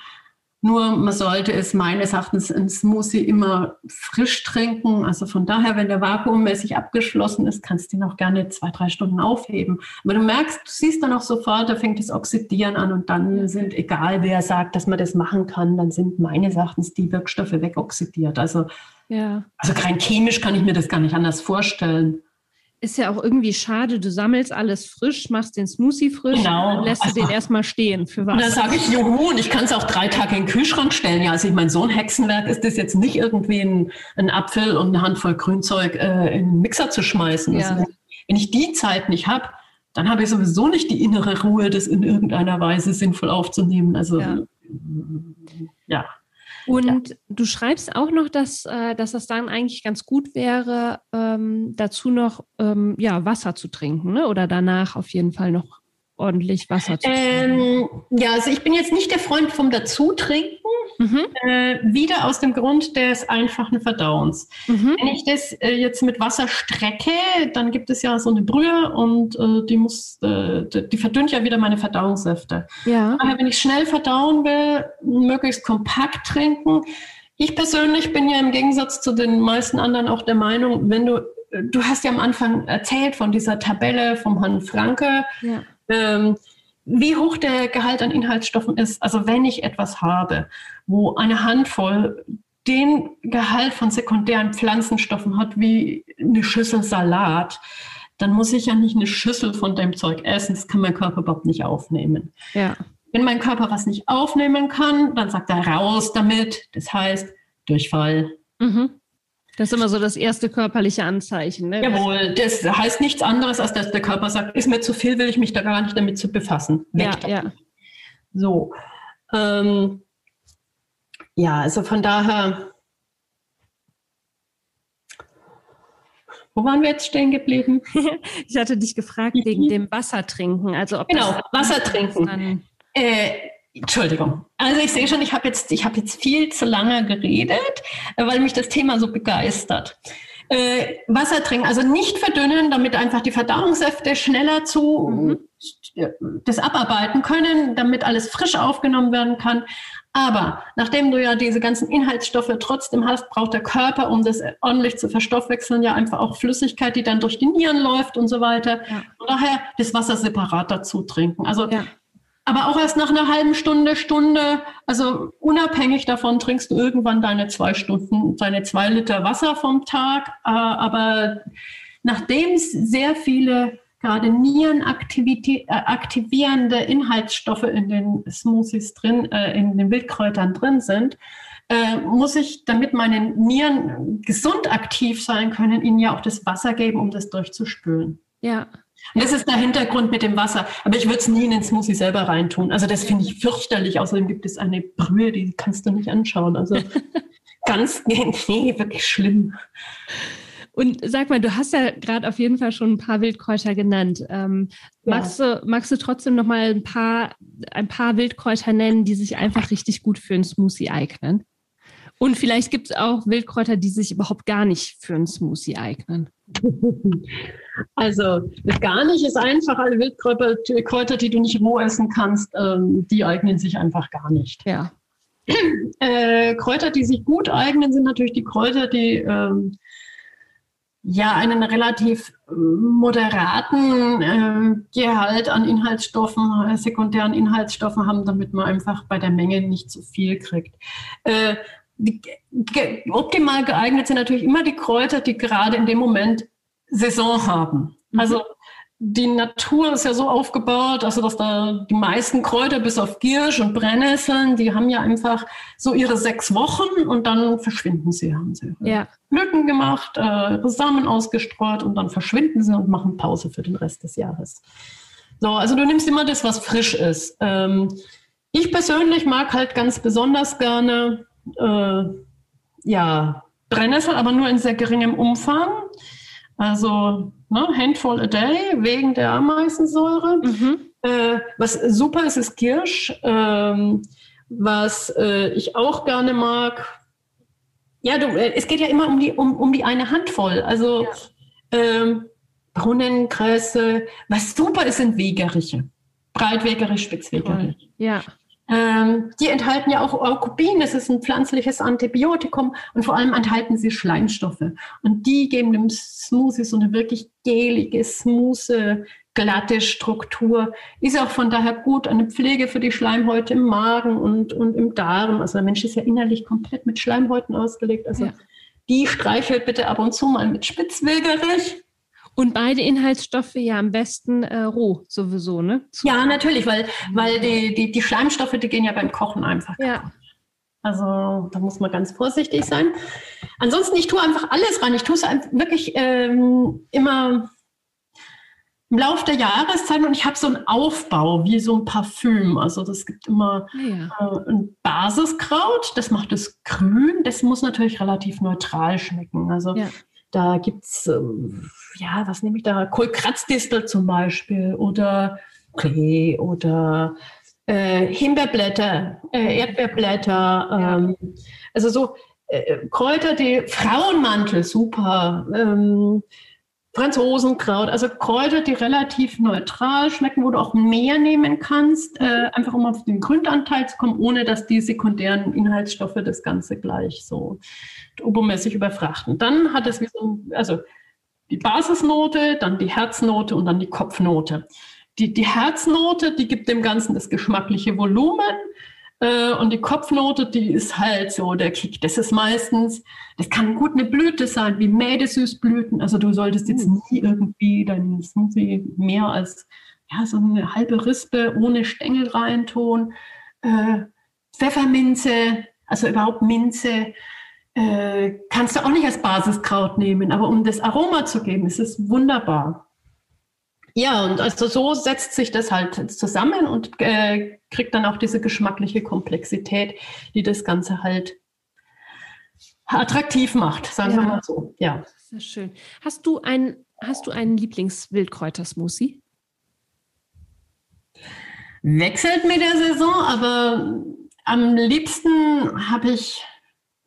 S2: Nur man sollte es meines Erachtens ein Smoothie immer frisch trinken. Also von daher, wenn der vakuummäßig abgeschlossen ist, kannst du ihn auch gerne zwei, drei Stunden aufheben. Aber du merkst, du siehst dann auch sofort, da fängt das Oxidieren an und dann sind, egal wer sagt, dass man das machen kann, dann sind meines Erachtens die Wirkstoffe wegoxidiert. Also ja. Also rein chemisch kann ich mir das gar nicht anders vorstellen.
S1: Ist ja auch irgendwie schade, du sammelst alles frisch, machst den Smoothie frisch genau. und dann lässt also, du den erstmal stehen für was.
S2: Und dann sage ich, juhu, und ich kann es auch drei Tage in den Kühlschrank stellen. Ja, also ich meine, so ein Hexenwerk ist das jetzt nicht irgendwie ein, ein Apfel und eine Handvoll Grünzeug äh, in den Mixer zu schmeißen. Ja. Also, wenn ich die Zeit nicht habe, dann habe ich sowieso nicht die innere Ruhe, das in irgendeiner Weise sinnvoll aufzunehmen. Also ja. ja.
S1: Und ja. du schreibst auch noch, dass, äh, dass das dann eigentlich ganz gut wäre, ähm, dazu noch ähm, ja, Wasser zu trinken, ne? oder danach auf jeden Fall noch ordentlich Wasser zu trinken.
S2: Ähm, ja, also ich bin jetzt nicht der Freund vom Dazutrinken, mhm. äh, wieder aus dem Grund des einfachen Verdauens. Mhm. Wenn ich das äh, jetzt mit Wasser strecke, dann gibt es ja so eine Brühe und äh, die muss, äh, die verdünnt ja wieder meine Verdauungssäfte. Ja. Daher, wenn ich schnell verdauen will, möglichst kompakt trinken. Ich persönlich bin ja im Gegensatz zu den meisten anderen auch der Meinung, wenn du, du hast ja am Anfang erzählt von dieser Tabelle vom Herrn Franke, ja. Ähm, wie hoch der Gehalt an Inhaltsstoffen ist. Also wenn ich etwas habe, wo eine Handvoll den Gehalt von sekundären Pflanzenstoffen hat wie eine Schüssel Salat, dann muss ich ja nicht eine Schüssel von dem Zeug essen. Das kann mein Körper überhaupt nicht aufnehmen. Ja. Wenn mein Körper was nicht aufnehmen kann, dann sagt er raus damit. Das heißt Durchfall.
S1: Mhm. Das ist immer so das erste körperliche Anzeichen. Ne?
S2: Jawohl, das heißt nichts anderes, als dass der Körper sagt, ist mir zu viel, will ich mich da gar nicht damit zu befassen.
S1: Weg ja, ja.
S2: So. Ähm, ja, also von daher. Wo waren wir jetzt stehen geblieben?
S1: ich hatte dich gefragt wegen dem Wassertrinken. Also ob
S2: genau, Wasser trinken. Äh, Entschuldigung. Also ich sehe schon, ich habe jetzt, hab jetzt viel zu lange geredet, weil mich das Thema so begeistert. Äh, Wasser trinken, also nicht verdünnen, damit einfach die Verdauungssäfte schneller zu mhm. das abarbeiten können, damit alles frisch aufgenommen werden kann. Aber nachdem du ja diese ganzen Inhaltsstoffe trotzdem hast, braucht der Körper, um das ordentlich zu verstoffwechseln, ja einfach auch Flüssigkeit, die dann durch die Nieren läuft und so weiter. Ja. Und daher das Wasser separat dazu trinken. Also ja aber auch erst nach einer halben Stunde, Stunde, also unabhängig davon trinkst du irgendwann deine zwei Stunden, deine zwei Liter Wasser vom Tag. Äh, aber nachdem sehr viele gerade nierenaktivierende äh, Inhaltsstoffe in den Smoothies drin, äh, in den Wildkräutern drin sind, muss ich, damit meine Nieren gesund aktiv sein können, ihnen ja auch das Wasser geben, um das durchzuspülen.
S1: Ja.
S2: Und das ist der Hintergrund mit dem Wasser. Aber ich würde es nie in den Smoothie selber reintun. Also das finde ich fürchterlich. Außerdem gibt es eine Brühe, die kannst du nicht anschauen. Also ganz, nee, wirklich schlimm.
S1: Und sag mal, du hast ja gerade auf jeden Fall schon ein paar Wildkräuter genannt. Ähm, ja. magst, du, magst du trotzdem noch mal ein paar, ein paar Wildkräuter nennen, die sich einfach richtig gut für einen Smoothie eignen? Und vielleicht gibt es auch Wildkräuter, die sich überhaupt gar nicht für einen Smoothie eignen.
S2: Also gar nicht ist einfach. Alle Wildkräuter, die du nicht roh essen kannst, ähm, die eignen sich einfach gar nicht.
S1: Ja.
S2: Äh, Kräuter, die sich gut eignen, sind natürlich die Kräuter, die ähm, ja einen relativ moderaten äh, Gehalt an Inhaltsstoffen, äh, sekundären Inhaltsstoffen haben, damit man einfach bei der Menge nicht zu viel kriegt. Äh, die, optimal geeignet sind natürlich immer die Kräuter, die gerade in dem Moment Saison haben. Mhm. Also die Natur ist ja so aufgebaut, also dass da die meisten Kräuter bis auf Giersch und Brennnesseln, die haben ja einfach so ihre sechs Wochen und dann verschwinden sie, haben sie
S1: ja.
S2: Blüten gemacht, äh, Samen ausgestreut und dann verschwinden sie und machen Pause für den Rest des Jahres. So, also du nimmst immer das, was frisch ist. Ähm, ich persönlich mag halt ganz besonders gerne äh, ja, Brennnessel, aber nur in sehr geringem Umfang. Also ne, Handful a day wegen der Ameisensäure. Mhm. Äh, was super ist, ist Kirsch. Ähm, was äh, ich auch gerne mag. Ja, du, äh, es geht ja immer um die, um, um die eine Handvoll. Also ja. ähm, Brunnengräse. Was super ist, sind Wegeriche. Breitwegerich, Spitzwegerich.
S1: Ja.
S2: Ähm, die enthalten ja auch Aukubin, das ist ein pflanzliches Antibiotikum und vor allem enthalten sie Schleimstoffe. Und die geben dem Smoothie so eine wirklich gelige, smooth, glatte Struktur. Ist auch von daher gut, eine Pflege für die Schleimhäute im Magen und, und im Darm. Also der Mensch ist ja innerlich komplett mit Schleimhäuten ausgelegt. Also ja. die streichelt bitte ab und zu mal mit Spitzwegerich.
S1: Und beide Inhaltsstoffe ja am besten äh, roh sowieso, ne?
S2: Zu ja, natürlich, weil, weil die, die, die Schleimstoffe, die gehen ja beim Kochen einfach.
S1: Ja.
S2: Also da muss man ganz vorsichtig sein. Ansonsten, ich tue einfach alles rein. Ich tue es wirklich ähm, immer im Laufe der Jahreszeit und ich habe so einen Aufbau wie so ein Parfüm. Also das gibt immer
S1: ja.
S2: äh, ein Basiskraut, das macht es grün. Das muss natürlich relativ neutral schmecken. Also ja. Da gibt es, ähm, ja, was nehme ich da? Kohlkratzdistel zum Beispiel oder Klee oder äh, Himbeerblätter, äh, Erdbeerblätter. Ähm, ja. Also so äh, Kräuter, die Frauenmantel, super. Ähm, Franzosenkraut, also Kräuter, die relativ neutral schmecken, wo du auch mehr nehmen kannst, äh, einfach um auf den Gründanteil zu kommen, ohne dass die sekundären Inhaltsstoffe das Ganze gleich so obermäßig überfrachten. Dann hat es wie so, also die Basisnote, dann die Herznote und dann die Kopfnote. Die, die Herznote, die gibt dem Ganzen das geschmackliche Volumen. Äh, und die Kopfnote, die ist halt so der Kick. Das ist meistens, das kann gut eine Blüte sein, wie Mädesüßblüten. Also du solltest jetzt hm. nie irgendwie deinen Smoothie mehr als ja, so eine halbe Rispe ohne Stängel reintun. Äh, Pfefferminze, also überhaupt Minze, äh, kannst du auch nicht als Basiskraut nehmen. Aber um das Aroma zu geben, ist es wunderbar. Ja, und also so setzt sich das halt zusammen und äh, kriegt dann auch diese geschmackliche Komplexität, die das Ganze halt attraktiv macht, sagen ja. wir mal so. Ja.
S1: Sehr schön. Hast du ein, hast du einen Lieblingswildkräutersmoothie?
S2: Wechselt mit der Saison, aber am liebsten habe ich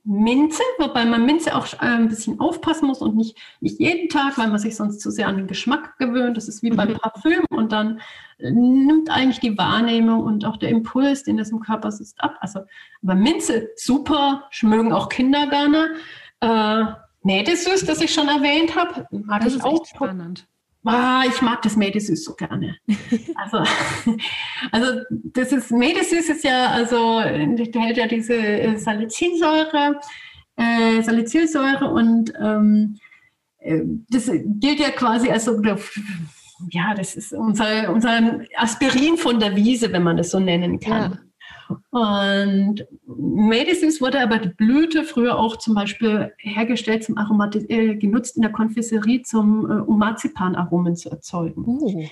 S2: Minze, wobei man Minze auch äh, ein bisschen aufpassen muss und nicht, nicht jeden Tag, weil man sich sonst zu sehr an den Geschmack gewöhnt. Das ist wie mhm. beim Parfüm und dann äh, nimmt eigentlich die Wahrnehmung und auch der Impuls, den das im Körper sitzt, ab. Also, aber Minze, super, mögen auch Kinder gerne. Äh, Mädesüß, das ich schon erwähnt habe,
S1: mag das ich auch. Spannend.
S2: Ah, ich mag das Mädesüß so gerne. Also, also das ist Mädesüß ist ja, also enthält ja diese äh, Salicylsäure, äh, Salicylsäure und ähm, äh, das gilt ja quasi als so, ja, das ist unser, unser Aspirin von der Wiese, wenn man das so nennen kann. Ja. Und Medicines wurde aber die Blüte früher auch zum Beispiel hergestellt, zum Aromatis äh, genutzt in der Konfiserie, zum, äh, um Marzipanaromen zu erzeugen.
S1: Uh.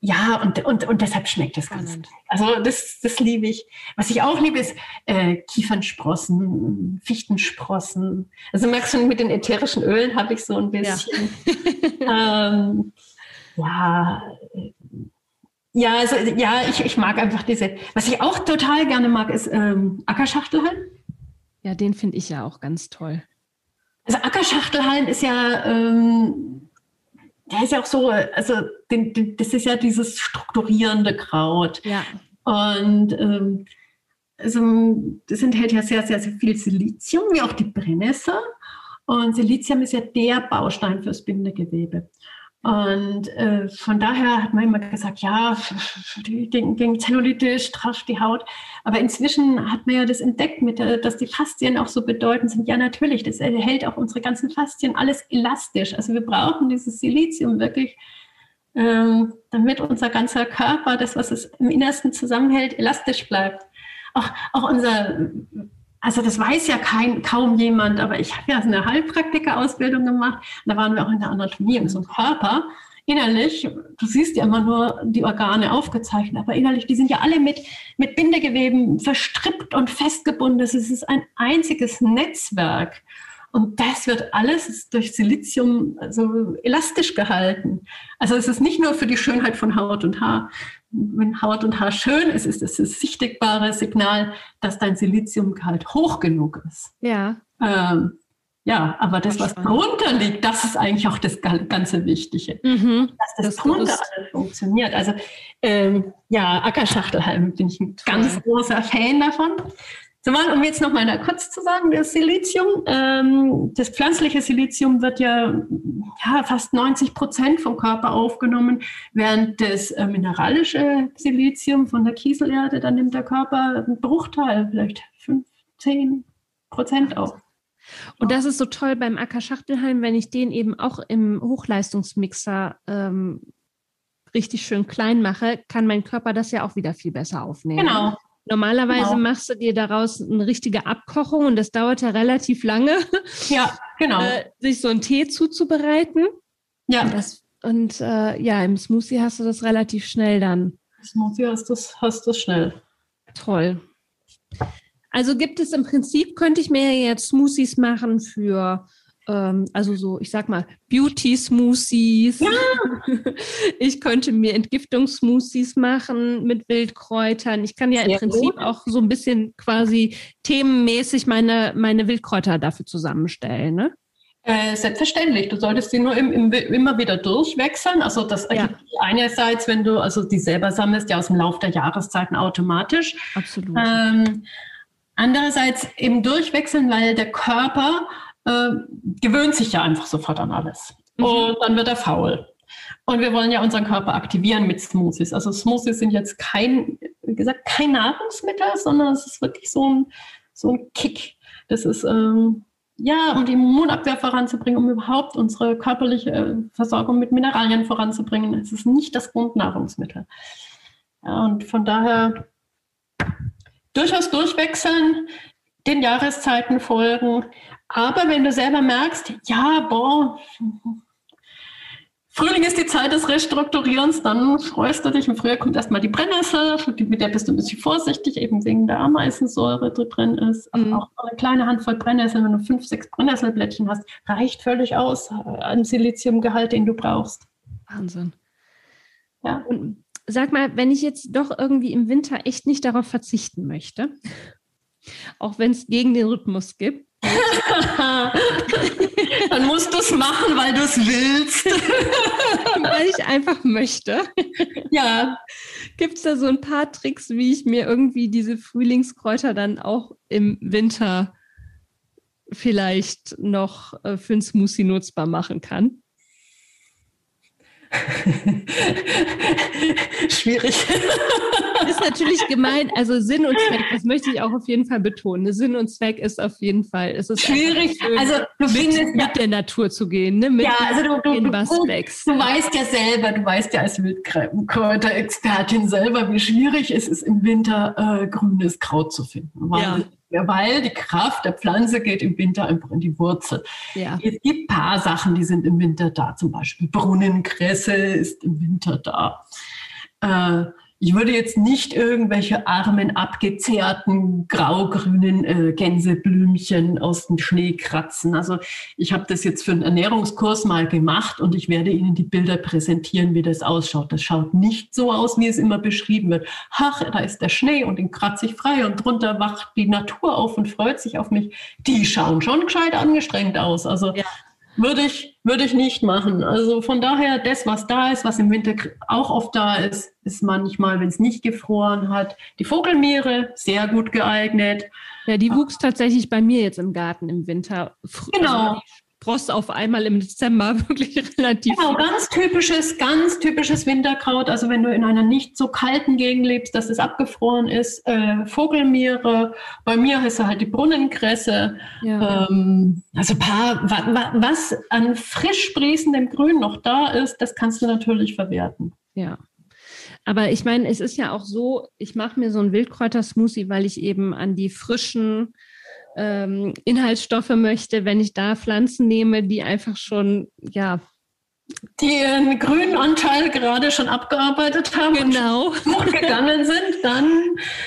S2: ja, und, und, und deshalb schmeckt es ganz. Also das, das liebe ich. Was ich auch liebe, ist äh, Kiefernsprossen, Fichtensprossen. Also merkst du, mit den ätherischen Ölen habe ich so ein bisschen. Ja, ähm, ja, ja, also, ja ich, ich mag einfach diese. Was ich auch total gerne mag, ist ähm, Ackerschachtelhalm.
S1: Ja, den finde ich ja auch ganz toll.
S2: Also Ackerschachtelhalm ist ja ähm, der ist ja auch so, also den, den, das ist ja dieses strukturierende Kraut.
S1: Ja.
S2: Und ähm, also, das enthält ja sehr, sehr, sehr viel Silizium, wie auch die Brennnessel. Und Silizium ist ja der Baustein fürs Bindegewebe. Und äh, von daher hat man immer gesagt, ja, gegen, gegen Zellulite strafft die Haut. Aber inzwischen hat man ja das entdeckt, mit der, dass die Faszien auch so bedeutend sind. Ja, natürlich, das erhält auch unsere ganzen Faszien alles elastisch. Also wir brauchen dieses Silizium wirklich, ähm, damit unser ganzer Körper, das, was es im Innersten zusammenhält, elastisch bleibt. Auch, auch unser also das weiß ja kein, kaum jemand, aber ich habe ja eine Heilpraktiker-Ausbildung gemacht. Da waren wir auch in der Anatomie, in so einem Körper. Innerlich, du siehst ja immer nur die Organe aufgezeichnet, aber innerlich, die sind ja alle mit, mit Bindegeweben verstrippt und festgebunden. Es ist ein einziges Netzwerk. Und das wird alles durch Silizium also elastisch gehalten. Also es ist nicht nur für die Schönheit von Haut und Haar. Wenn Haut und Haar schön ist, ist es das sichtbare Signal, dass dein Siliziumgehalt hoch genug ist.
S1: Ja.
S2: Ähm, ja, aber das, was drunter liegt, das ist eigentlich auch das ganze Wichtige. Mhm, dass das, das drunter alles funktioniert. Also ähm, ja, Ackerschachtelhalm bin ich ein ganz großer Fan davon. Zumal, um jetzt noch mal kurz zu sagen, das Silizium, ähm, das pflanzliche Silizium wird ja, ja fast 90 Prozent vom Körper aufgenommen, während das äh, mineralische Silizium von der Kieselerde, dann nimmt der Körper einen Bruchteil, vielleicht 15 Prozent auf.
S1: Und das ist so toll beim Acker Schachtelheim, wenn ich den eben auch im Hochleistungsmixer ähm, richtig schön klein mache, kann mein Körper das ja auch wieder viel besser aufnehmen.
S2: Genau,
S1: Normalerweise genau. machst du dir daraus eine richtige Abkochung und das dauert ja relativ lange.
S2: Ja, genau. Äh,
S1: sich so einen Tee zuzubereiten.
S2: Ja.
S1: Und, das, und äh, ja, im Smoothie hast du das relativ schnell dann.
S2: Im Smoothie hast du hast schnell.
S1: Toll. Also gibt es im Prinzip, könnte ich mir jetzt Smoothies machen für also so, ich sag mal, Beauty-Smoothies. Ja. Ich könnte mir Entgiftungssmoothies machen mit Wildkräutern. Ich kann ja im Prinzip gut. auch so ein bisschen quasi themenmäßig meine, meine Wildkräuter dafür zusammenstellen. Ne?
S2: Äh, selbstverständlich. Du solltest sie nur im, im, immer wieder durchwechseln. Also das ja. einerseits, wenn du also die selber sammelst, ja aus dem Lauf der Jahreszeiten automatisch.
S1: Absolut.
S2: Ähm, andererseits eben durchwechseln, weil der Körper äh, gewöhnt sich ja einfach sofort an alles. Mhm. Und dann wird er faul. Und wir wollen ja unseren Körper aktivieren mit Smoothies. Also Smoothies sind jetzt kein, wie gesagt, kein Nahrungsmittel, sondern es ist wirklich so ein, so ein Kick. Das ist, ähm, ja, um die Immunabwehr voranzubringen, um überhaupt unsere körperliche äh, Versorgung mit Mineralien voranzubringen. Es ist nicht das Grundnahrungsmittel. Ja, und von daher durchaus durchwechseln, den Jahreszeiten folgen, aber wenn du selber merkst, ja, boah, Frühling ist die Zeit des Restrukturierens, dann freust du dich. Im Frühjahr kommt erstmal die Brennnessel, mit der bist du ein bisschen vorsichtig, eben wegen der Ameisensäure, drin ist. Mhm. Auch eine kleine Handvoll Brennnessel, wenn du fünf, sechs Brennnesselblättchen hast, reicht völlig aus äh, an Siliziumgehalt, den du brauchst.
S1: Wahnsinn. Ja. Und sag mal, wenn ich jetzt doch irgendwie im Winter echt nicht darauf verzichten möchte, auch wenn es gegen den Rhythmus gibt,
S2: Dann musst du es machen, weil du es willst.
S1: weil ich einfach möchte.
S2: Ja.
S1: Gibt es da so ein paar Tricks, wie ich mir irgendwie diese Frühlingskräuter dann auch im Winter vielleicht noch äh, für ein Smoothie nutzbar machen kann?
S2: Schwierig.
S1: Ist natürlich gemein. Also Sinn und Zweck, das möchte ich auch auf jeden Fall betonen. Sinn und Zweck ist auf jeden Fall. Es ist
S2: schwierig. Also
S1: du mit, findest mit der Natur zu gehen, ne? Mit
S2: ja, also du, du, du, du, weißt ja selber, du weißt ja als Wildkräuter-Expertin selber, wie schwierig es ist, im Winter äh, grünes Kraut zu finden. Ja. Ja, weil die Kraft der Pflanze geht im Winter einfach in die Wurzel. Ja. Es gibt ein paar Sachen, die sind im Winter da, zum Beispiel Brunnenkresse ist im Winter da. äh, ich würde jetzt nicht irgendwelche armen, abgezehrten, graugrünen äh, Gänseblümchen aus dem Schnee kratzen. Also ich habe das jetzt für einen Ernährungskurs mal gemacht und ich werde Ihnen die Bilder präsentieren, wie das ausschaut. Das schaut nicht so aus, wie es immer beschrieben wird. Ach, da ist der Schnee und den kratze ich frei und drunter wacht die Natur auf und freut sich auf mich. Die schauen schon gescheit angestrengt aus. Also ja. Würde ich, würde ich nicht machen. Also von daher, das, was da ist, was im Winter auch oft da ist, ist manchmal, wenn es nicht gefroren hat. Die Vogelmeere, sehr gut geeignet.
S1: Ja, die wuchs tatsächlich bei mir jetzt im Garten im Winter.
S2: Genau. Also
S1: Spross auf einmal im Dezember wirklich relativ.
S2: Genau, ganz typisches, ganz typisches Winterkraut. Also wenn du in einer nicht so kalten Gegend lebst, dass es abgefroren ist, äh, Vogelmiere. Bei mir heißt er halt die Brunnenkresse. Ja. Ähm, also paar, wa, wa, was an frisch sprießendem Grün noch da ist, das kannst du natürlich verwerten.
S1: Ja. Aber ich meine, es ist ja auch so, ich mache mir so einen Wildkräutersmoothie, weil ich eben an die frischen ähm, Inhaltsstoffe möchte, wenn ich da Pflanzen nehme, die einfach schon, ja,
S2: die ihren grünen Anteil gerade schon abgearbeitet haben
S1: genau.
S2: und gegangen sind, dann,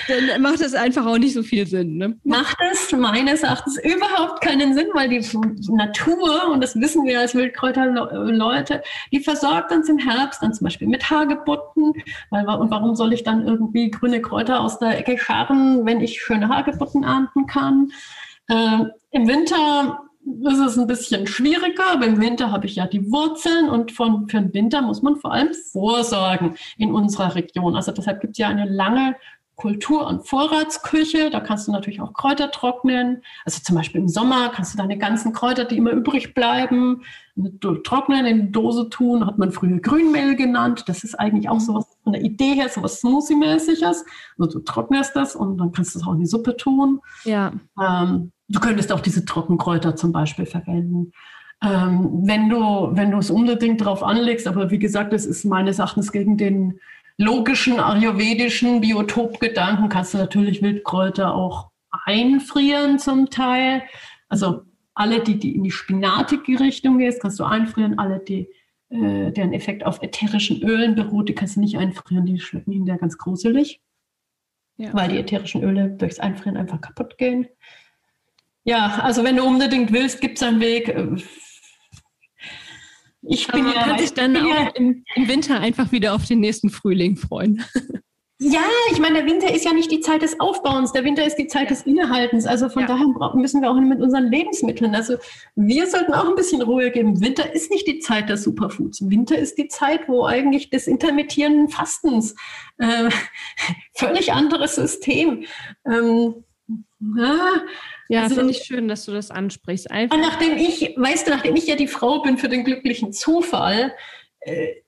S1: dann macht es einfach auch nicht so viel Sinn. Ne?
S2: Macht es meines Erachtens überhaupt keinen Sinn, weil die Natur, und das wissen wir als Wildkräuterleute, die versorgt uns im Herbst dann zum Beispiel mit Hagebutten. Weil, und warum soll ich dann irgendwie grüne Kräuter aus der Ecke scharren, wenn ich schöne Hagebutten ernten kann? Äh, Im Winter ist es ein bisschen schwieriger, aber im Winter habe ich ja die Wurzeln und von, für den Winter muss man vor allem vorsorgen in unserer Region. Also deshalb gibt es ja eine lange Kultur- und Vorratsküche. Da kannst du natürlich auch Kräuter trocknen. Also zum Beispiel im Sommer kannst du deine ganzen Kräuter, die immer übrig bleiben, trocknen, in die Dose tun. Hat man früher Grünmehl genannt. Das ist eigentlich auch sowas von der Idee her, sowas Smoothie-mäßiges. Also du trocknest das und dann kannst du es auch in die Suppe tun.
S1: Ja.
S2: Ähm, du könntest auch diese Trockenkräuter zum Beispiel verwenden. Ähm, wenn du wenn du es unbedingt darauf anlegst, aber wie gesagt, das ist meines Erachtens gegen den logischen ayurvedischen Biotopgedanken kannst du natürlich Wildkräuter auch einfrieren zum Teil. Also alle, die, die in die spinatige Richtung gehst, kannst du einfrieren. Alle, die, äh, deren Effekt auf ätherischen Ölen beruht, die kannst du nicht einfrieren. Die schmecken hinterher ganz gruselig, ja. weil die ätherischen Öle durchs Einfrieren einfach kaputt gehen. Ja, also wenn du unbedingt willst, gibt es einen Weg.
S1: Ich bin man ja, kann sich dann auch im, im, Winter einfach wieder auf den nächsten Frühling freuen.
S2: Ja, ich meine, der Winter ist ja nicht die Zeit des Aufbauens, der Winter ist die Zeit ja. des Innehaltens. Also von ja. daher müssen wir auch mit unseren Lebensmitteln, also wir sollten auch ein bisschen Ruhe geben. Winter ist nicht die Zeit der Superfoods. Winter ist die Zeit, wo eigentlich des intermittierenden Fastens äh, völlig anderes System. Ähm,
S1: ja, also, finde ich schön, dass du das ansprichst.
S2: Einfach nachdem ich, weißt du, nachdem ich ja die Frau bin für den glücklichen Zufall, äh,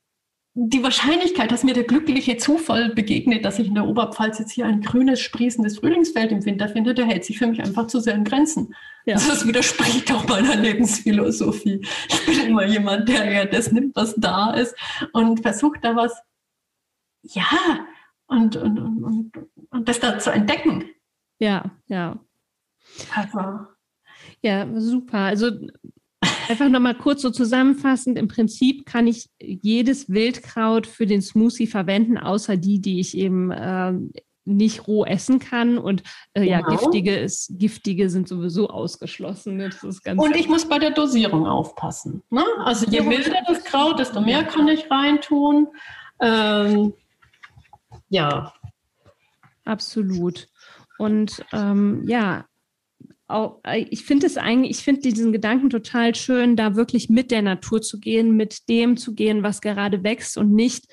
S2: die Wahrscheinlichkeit, dass mir der glückliche Zufall begegnet, dass ich in der Oberpfalz jetzt hier ein grünes, sprießendes Frühlingsfeld im Winter finde, der hält sich für mich einfach zu sehr in Grenzen. Ja. Also das widerspricht auch meiner Lebensphilosophie. Ich bin immer jemand, der ja das nimmt, was da ist und versucht da was, ja, und, und, und, und das da zu entdecken.
S1: Ja, ja.
S2: Also.
S1: Ja, super. Also einfach nochmal kurz so zusammenfassend. Im Prinzip kann ich jedes Wildkraut für den Smoothie verwenden, außer die, die ich eben äh, nicht roh essen kann. Und äh, genau. ja, giftige, ist, giftige sind sowieso ausgeschlossen.
S2: Ne? Und ich muss bei der Dosierung aufpassen. Ne? Also je wilder das Kraut, desto mehr kann ich reintun. Ähm, ja.
S1: Absolut. Und ähm, ja, auch, äh, ich finde es eigentlich, ich finde diesen Gedanken total schön, da wirklich mit der Natur zu gehen, mit dem zu gehen, was gerade wächst und nicht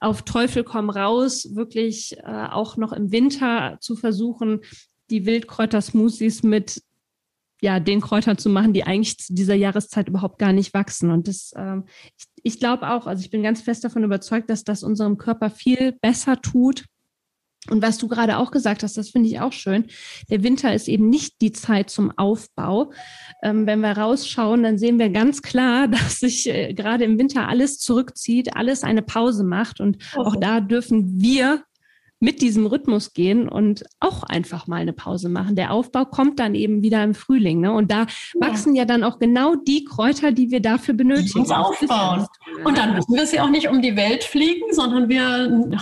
S1: auf Teufel komm raus, wirklich äh, auch noch im Winter zu versuchen, die Wildkräuter-Smoothies mit ja, den Kräutern zu machen, die eigentlich zu dieser Jahreszeit überhaupt gar nicht wachsen. Und das, ähm, ich, ich glaube auch, also ich bin ganz fest davon überzeugt, dass das unserem Körper viel besser tut, und was du gerade auch gesagt hast, das finde ich auch schön. Der Winter ist eben nicht die Zeit zum Aufbau. Ähm, wenn wir rausschauen, dann sehen wir ganz klar, dass sich äh, gerade im Winter alles zurückzieht, alles eine Pause macht. Und auch da dürfen wir mit diesem Rhythmus gehen und auch einfach mal eine Pause machen. Der Aufbau kommt dann eben wieder im Frühling. Ne? Und da wachsen ja dann auch genau die Kräuter, die wir dafür benötigen.
S2: Uns aufbauen. Und dann müssen wir sie auch nicht um die Welt fliegen, sondern wir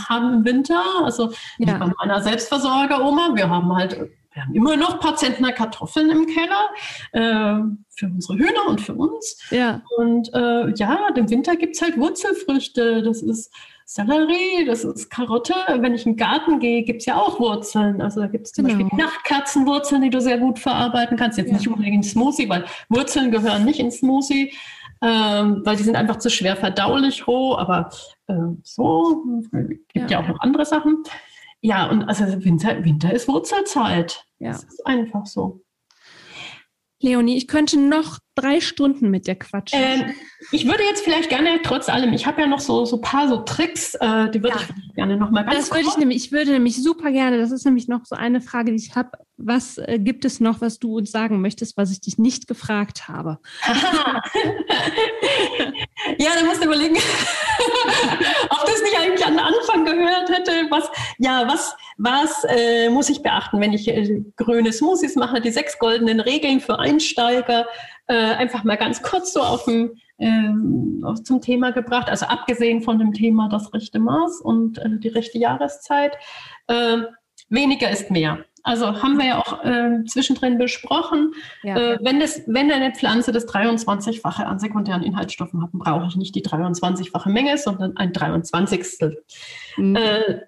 S2: haben im Winter, also ja. bei meiner Selbstversorger-Oma, wir haben halt wir haben immer noch ein paar Zentner Kartoffeln im Keller äh, für unsere Hühner und für uns. Ja. Und äh, ja, im Winter gibt es halt Wurzelfrüchte. Das ist Sellerie, das ist Karotte. Wenn ich in den Garten gehe, gibt es ja auch Wurzeln. Also da gibt es zum genau. Beispiel Nachtkerzenwurzeln, die du sehr gut verarbeiten kannst. Jetzt ja. nicht unbedingt in Smoothie, weil Wurzeln gehören nicht in Smoothie, ähm, weil die sind einfach zu schwer verdaulich roh. Aber äh, so gibt ja. ja auch noch andere Sachen. Ja, und also Winter, Winter ist Wurzelzeit. Ja. Das ist einfach so.
S1: Leonie, ich könnte noch drei Stunden mit dir quatschen.
S2: Ähm, ich würde jetzt vielleicht gerne, trotz allem, ich habe ja noch so ein paar so Tricks, äh, die würde ja. ich gerne noch mal ganz
S1: Das würde ich nämlich, ich würde nämlich super gerne, das ist nämlich noch so eine Frage, die ich habe. Was äh, gibt es noch, was du uns sagen möchtest, was ich dich nicht gefragt habe?
S2: ja, da musst du überlegen, ob das nicht eigentlich an Anfang gehört hätte. Was, ja, was, was äh, muss ich beachten, wenn ich äh, grüne Smoothies mache? Die sechs goldenen Regeln für Einsteiger. Äh, einfach mal ganz kurz so auf dem, ähm, zum Thema gebracht. Also abgesehen von dem Thema das rechte Maß und äh, die rechte Jahreszeit. Weniger ist mehr. Also haben wir ja auch äh, zwischendrin besprochen. Ja. Äh, wenn, das, wenn eine Pflanze das 23-fache an sekundären Inhaltsstoffen hat, brauche ich nicht die 23-fache Menge, sondern ein 23. Mhm. Äh,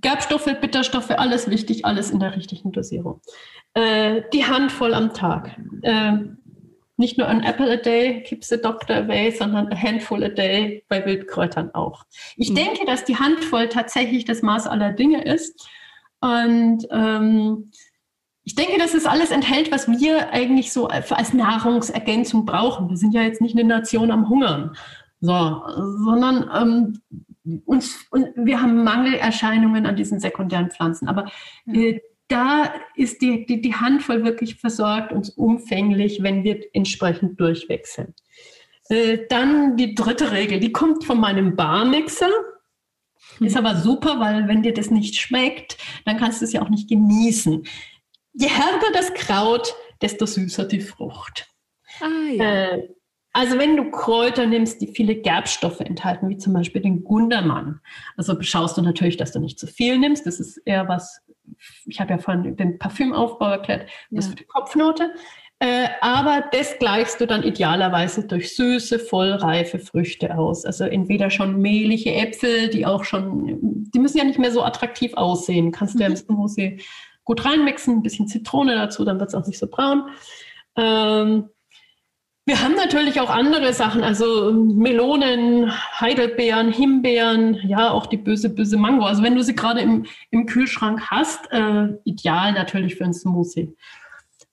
S2: Gerbstoffe, Bitterstoffe, alles wichtig, alles in der richtigen Dosierung. Äh, die Handvoll am Tag. Äh, nicht nur ein Apple a day keeps the doctor away, sondern a handful a day bei Wildkräutern auch. Ich mhm. denke, dass die Handvoll tatsächlich das Maß aller Dinge ist. Und ähm, ich denke, dass es alles enthält, was wir eigentlich so als Nahrungsergänzung brauchen. Wir sind ja jetzt nicht eine Nation am Hungern, so, sondern ähm, uns, und wir haben Mangelerscheinungen an diesen sekundären Pflanzen. Aber äh, da ist die, die, die Handvoll wirklich versorgt und umfänglich, wenn wir entsprechend durchwechseln. Äh, dann die dritte Regel, die kommt von meinem Barmixer. Ist aber super, weil wenn dir das nicht schmeckt, dann kannst du es ja auch nicht genießen. Je härter das Kraut, desto süßer die Frucht. Ah, ja. äh, also wenn du Kräuter nimmst, die viele Gerbstoffe enthalten, wie zum Beispiel den Gundermann, also schaust du natürlich, dass du nicht zu viel nimmst. Das ist eher was, ich habe ja vorhin den Parfümaufbau erklärt, das ja. für die Kopfnote. Äh, aber das gleichst du dann idealerweise durch süße, vollreife Früchte aus. Also entweder schon mehlige Äpfel, die auch schon, die müssen ja nicht mehr so attraktiv aussehen. Kannst du ja im mhm. Smoothie gut reinmixen, ein bisschen Zitrone dazu, dann wird es auch nicht so braun. Ähm, wir haben natürlich auch andere Sachen, also Melonen, Heidelbeeren, Himbeeren, ja, auch die böse, böse Mango. Also wenn du sie gerade im, im Kühlschrank hast, äh, ideal natürlich für ein Smoothie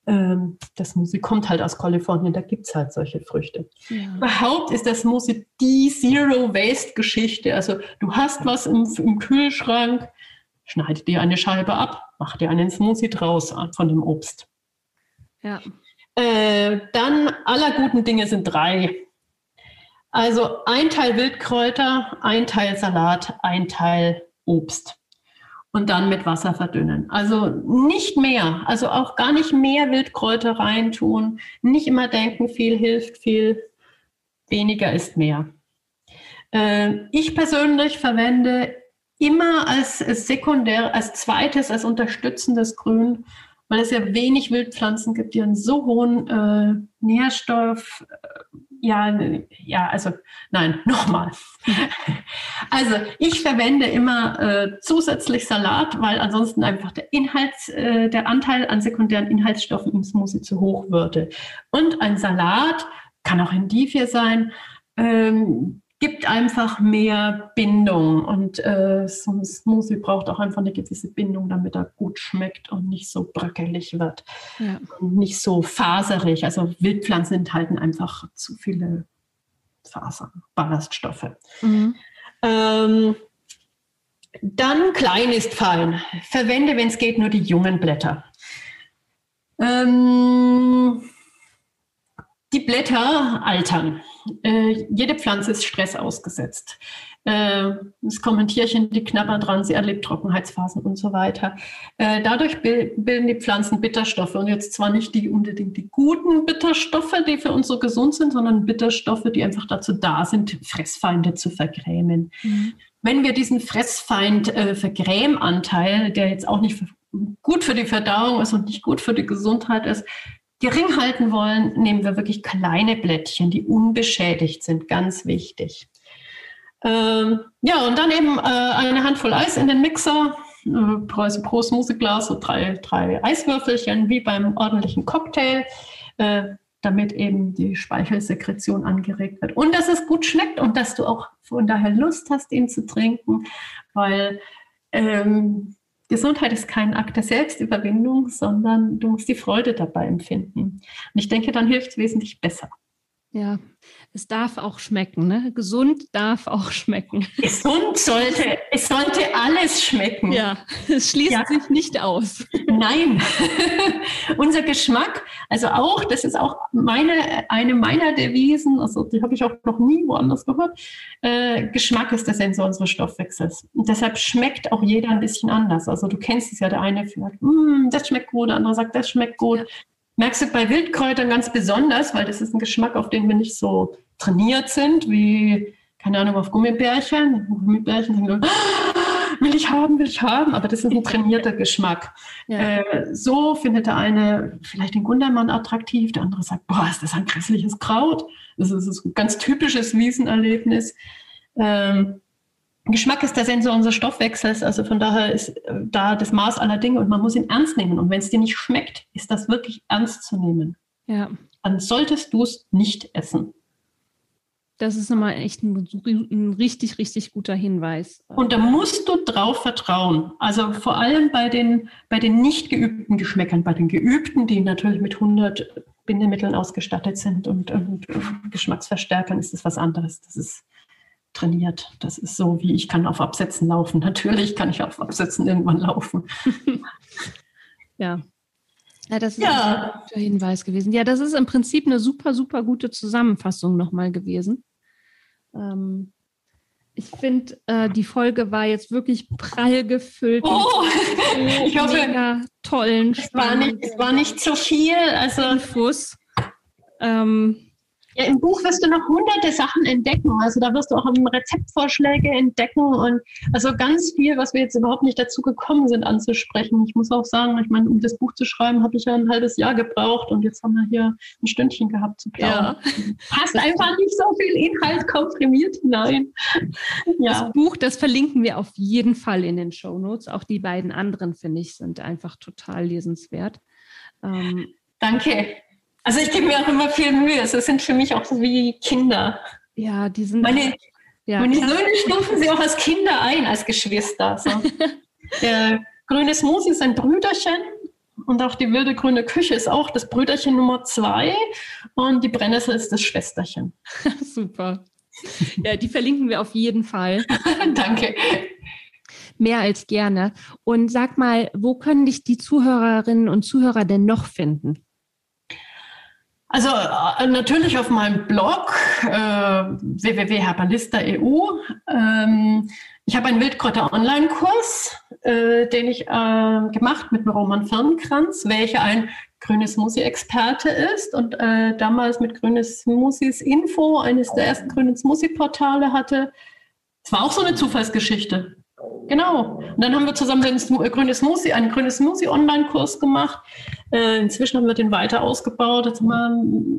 S2: ähm, das Smoothie kommt halt aus Kalifornien, da gibt es halt solche Früchte. Ja. Überhaupt ist das Smoothie die Zero-Waste-Geschichte. Also du hast was im, im, Kühlschrank, schneide dir eine Scheibe ab, mach dir einen Smoothie draus von dem Obst. Ja. Äh, dann aller guten Dinge sind drei. Also ein Teil Wildkräuter, ein Teil Salat, ein Teil Obst und dann mit Wasser verdünnen. Also nicht mehr, also auch gar nicht mehr Wildkräuter reintun. Nicht immer denken, viel hilft viel, weniger ist mehr. Äh, ich persönlich verwende immer als sekundär, als zweites, als unterstützendes Grün, weil es ja wenig Wildpflanzen gibt, die einen so hohen äh, Nährstoff, äh, ja, ja, also nein, nochmal. Also ich verwende immer äh, zusätzlich Salat, weil ansonsten einfach der Inhalts, äh, der Anteil an sekundären Inhaltsstoffen im Smoothie zu hoch würde. Und ein Salat kann auch Endivie sein. Ähm, gibt einfach mehr Bindung und äh, so ein Smoothie braucht auch einfach eine gewisse Bindung, damit er gut schmeckt und nicht so bröckelig wird ja. und nicht so faserig. Also Wildpflanzen enthalten einfach zu viele Fasern, Ballaststoffe. Mhm. Ähm, dann klein ist fein. Verwende, wenn es geht, nur die jungen Blätter. Ähm, die Blätter altern. äh, jede Pflanze ist Stress ausgesetzt. Äh, das kommen Tierchen, die knabbern dran, sie erlebt Trockenheitsphasen und so weiter. Äh, dadurch bilden die Pflanzen Bitterstoffe und jetzt zwar nicht die unbedingt die guten Bitterstoffe, die für uns so gesund sind, sondern Bitterstoffe, die einfach dazu da sind, Fressfeinde zu vergrämen. Mhm. Wenn wir diesen Fressfeind-Vergrämanteil, äh, der jetzt auch nicht gut für die Verdauung ist und nicht gut für die Gesundheit ist, gering halten wollen, nehmen wir wirklich kleine Blättchen, die unbeschädigt sind, ganz wichtig. Ähm, ja, und dann eben äh, eine Handvoll Eis in den Mixer, äh, pro, pro Smoothie-Glas so drei, drei Eiswürfelchen, wie beim ordentlichen Cocktail, äh, damit eben die Speichelsekretion angeregt wird. Und dass es gut schmeckt und dass du auch von daher Lust hast, ihn zu trinken, weil ähm, Gesundheit ist kein Akt der Selbstüberwindung, sondern du musst die Freude dabei empfinden. Und ich denke, dann hilft es wesentlich besser.
S1: Ja, es darf auch schmecken, ne? Gesund darf auch schmecken.
S2: Gesund sollte, es sollte alles schmecken.
S1: Ja, es schließt ja. sich nicht aus.
S2: Nein, unser Geschmack, also auch, das ist auch meine, eine meiner Devisen, also die habe ich auch noch nie woanders gehört. Äh, Geschmack ist der Sensor unseres Stoffwechsels. Und deshalb schmeckt auch jeder ein bisschen anders. Also du kennst es ja, der eine sagt, mm, das schmeckt gut, der andere sagt, das schmeckt gut. Ja. Merkst du bei Wildkräutern ganz besonders, weil das ist ein Geschmack, auf den wir nicht so trainiert sind, wie, keine Ahnung, auf Gummibärchen. Gummibärchen sind ah, will ich haben, will ich haben, aber das ist ein trainierter Geschmack. Ja. Äh, so findet der eine vielleicht den Gundermann attraktiv, der andere sagt, boah, ist das ein grässliches Kraut. Das ist ein ganz typisches Wiesenerlebnis. Ähm, Geschmack ist der Sensor unseres Stoffwechsels, also von daher ist äh, da das Maß aller Dinge und man muss ihn ernst nehmen. Und wenn es dir nicht schmeckt, ist das wirklich ernst zu nehmen. Ja. Dann solltest du es nicht essen.
S1: Das ist nochmal echt ein, ein, richtig, richtig guter Hinweis.
S2: Und da musst du drauf vertrauen. Also vor allem bei den, bei den nicht geübten Geschmäckern, bei den geübten, die natürlich mit 100 Bindemitteln ausgestattet sind und, und, und Geschmacksverstärkern, ist das was anderes. Das ist trainiert. Das ist so, wie ich kann auf Absätzen laufen. Natürlich kann ich auf Absätzen irgendwann laufen.
S1: ja. Ja, das ist ja. ein guter Hinweis gewesen. Ja, das ist im Prinzip eine super, super gute Zusammenfassung nochmal gewesen. Ähm, ich finde, äh, die Folge war jetzt wirklich prall gefüllt.
S2: Oh, ich hoffe, mega
S1: tollen,
S2: es war nicht, es war nicht zu viel. Also,
S1: Infos. Ähm,
S2: ja, im Buch wirst du noch hunderte Sachen entdecken. Also da wirst du auch Rezeptvorschläge entdecken und also ganz viel, was wir jetzt überhaupt nicht dazu gekommen sind anzusprechen. Ich muss auch sagen, ich meine, um das Buch zu schreiben, habe ich ja ein halbes Jahr gebraucht und jetzt haben wir hier ein Stündchen gehabt zu plaudern. Ja. Passt einfach nicht so viel Inhalt komprimiert hinein.
S1: Ja. Das Buch, das verlinken wir auf jeden Fall in den Show Notes. Auch die beiden anderen, finde ich, sind einfach total lesenswert.
S2: Ähm, Danke. Also ich gebe mir auch immer viel Mühe. Also es sind für mich auch so wie Kinder.
S1: Ja, die sind.
S2: Meine, ja. meine Söhne stufen sie auch als Kinder ein, als Geschwister. So. Der grüne Smoothie ist ein Brüderchen und auch die wilde grüne Küche ist auch das Brüderchen Nummer zwei und die Brennnessel ist das Schwesterchen.
S1: Super. Ja, die verlinken wir auf jeden Fall.
S2: Danke.
S1: Mehr als gerne. Und sag mal, wo können dich die Zuhörerinnen und Zuhörer denn noch finden?
S2: Also äh, natürlich auf meinem Blog äh, www.herbalista.eu. Ähm, ich habe einen Wildkräuter-Online-Kurs, äh, den ich äh, gemacht mit Roman Firnkranz, welcher ein grünes Smoothie-Experte ist und äh, damals mit grünes Smoothies Info, eines der ersten grünen Smoothie-Portale hatte. Es war auch so eine Zufallsgeschichte. Genau. Und dann haben wir zusammen den äh, grünes Smoothie, einen grünes Smoothie-Online-Kurs gemacht. Äh, inzwischen haben wir den weiter ausgebaut. Jetzt wir,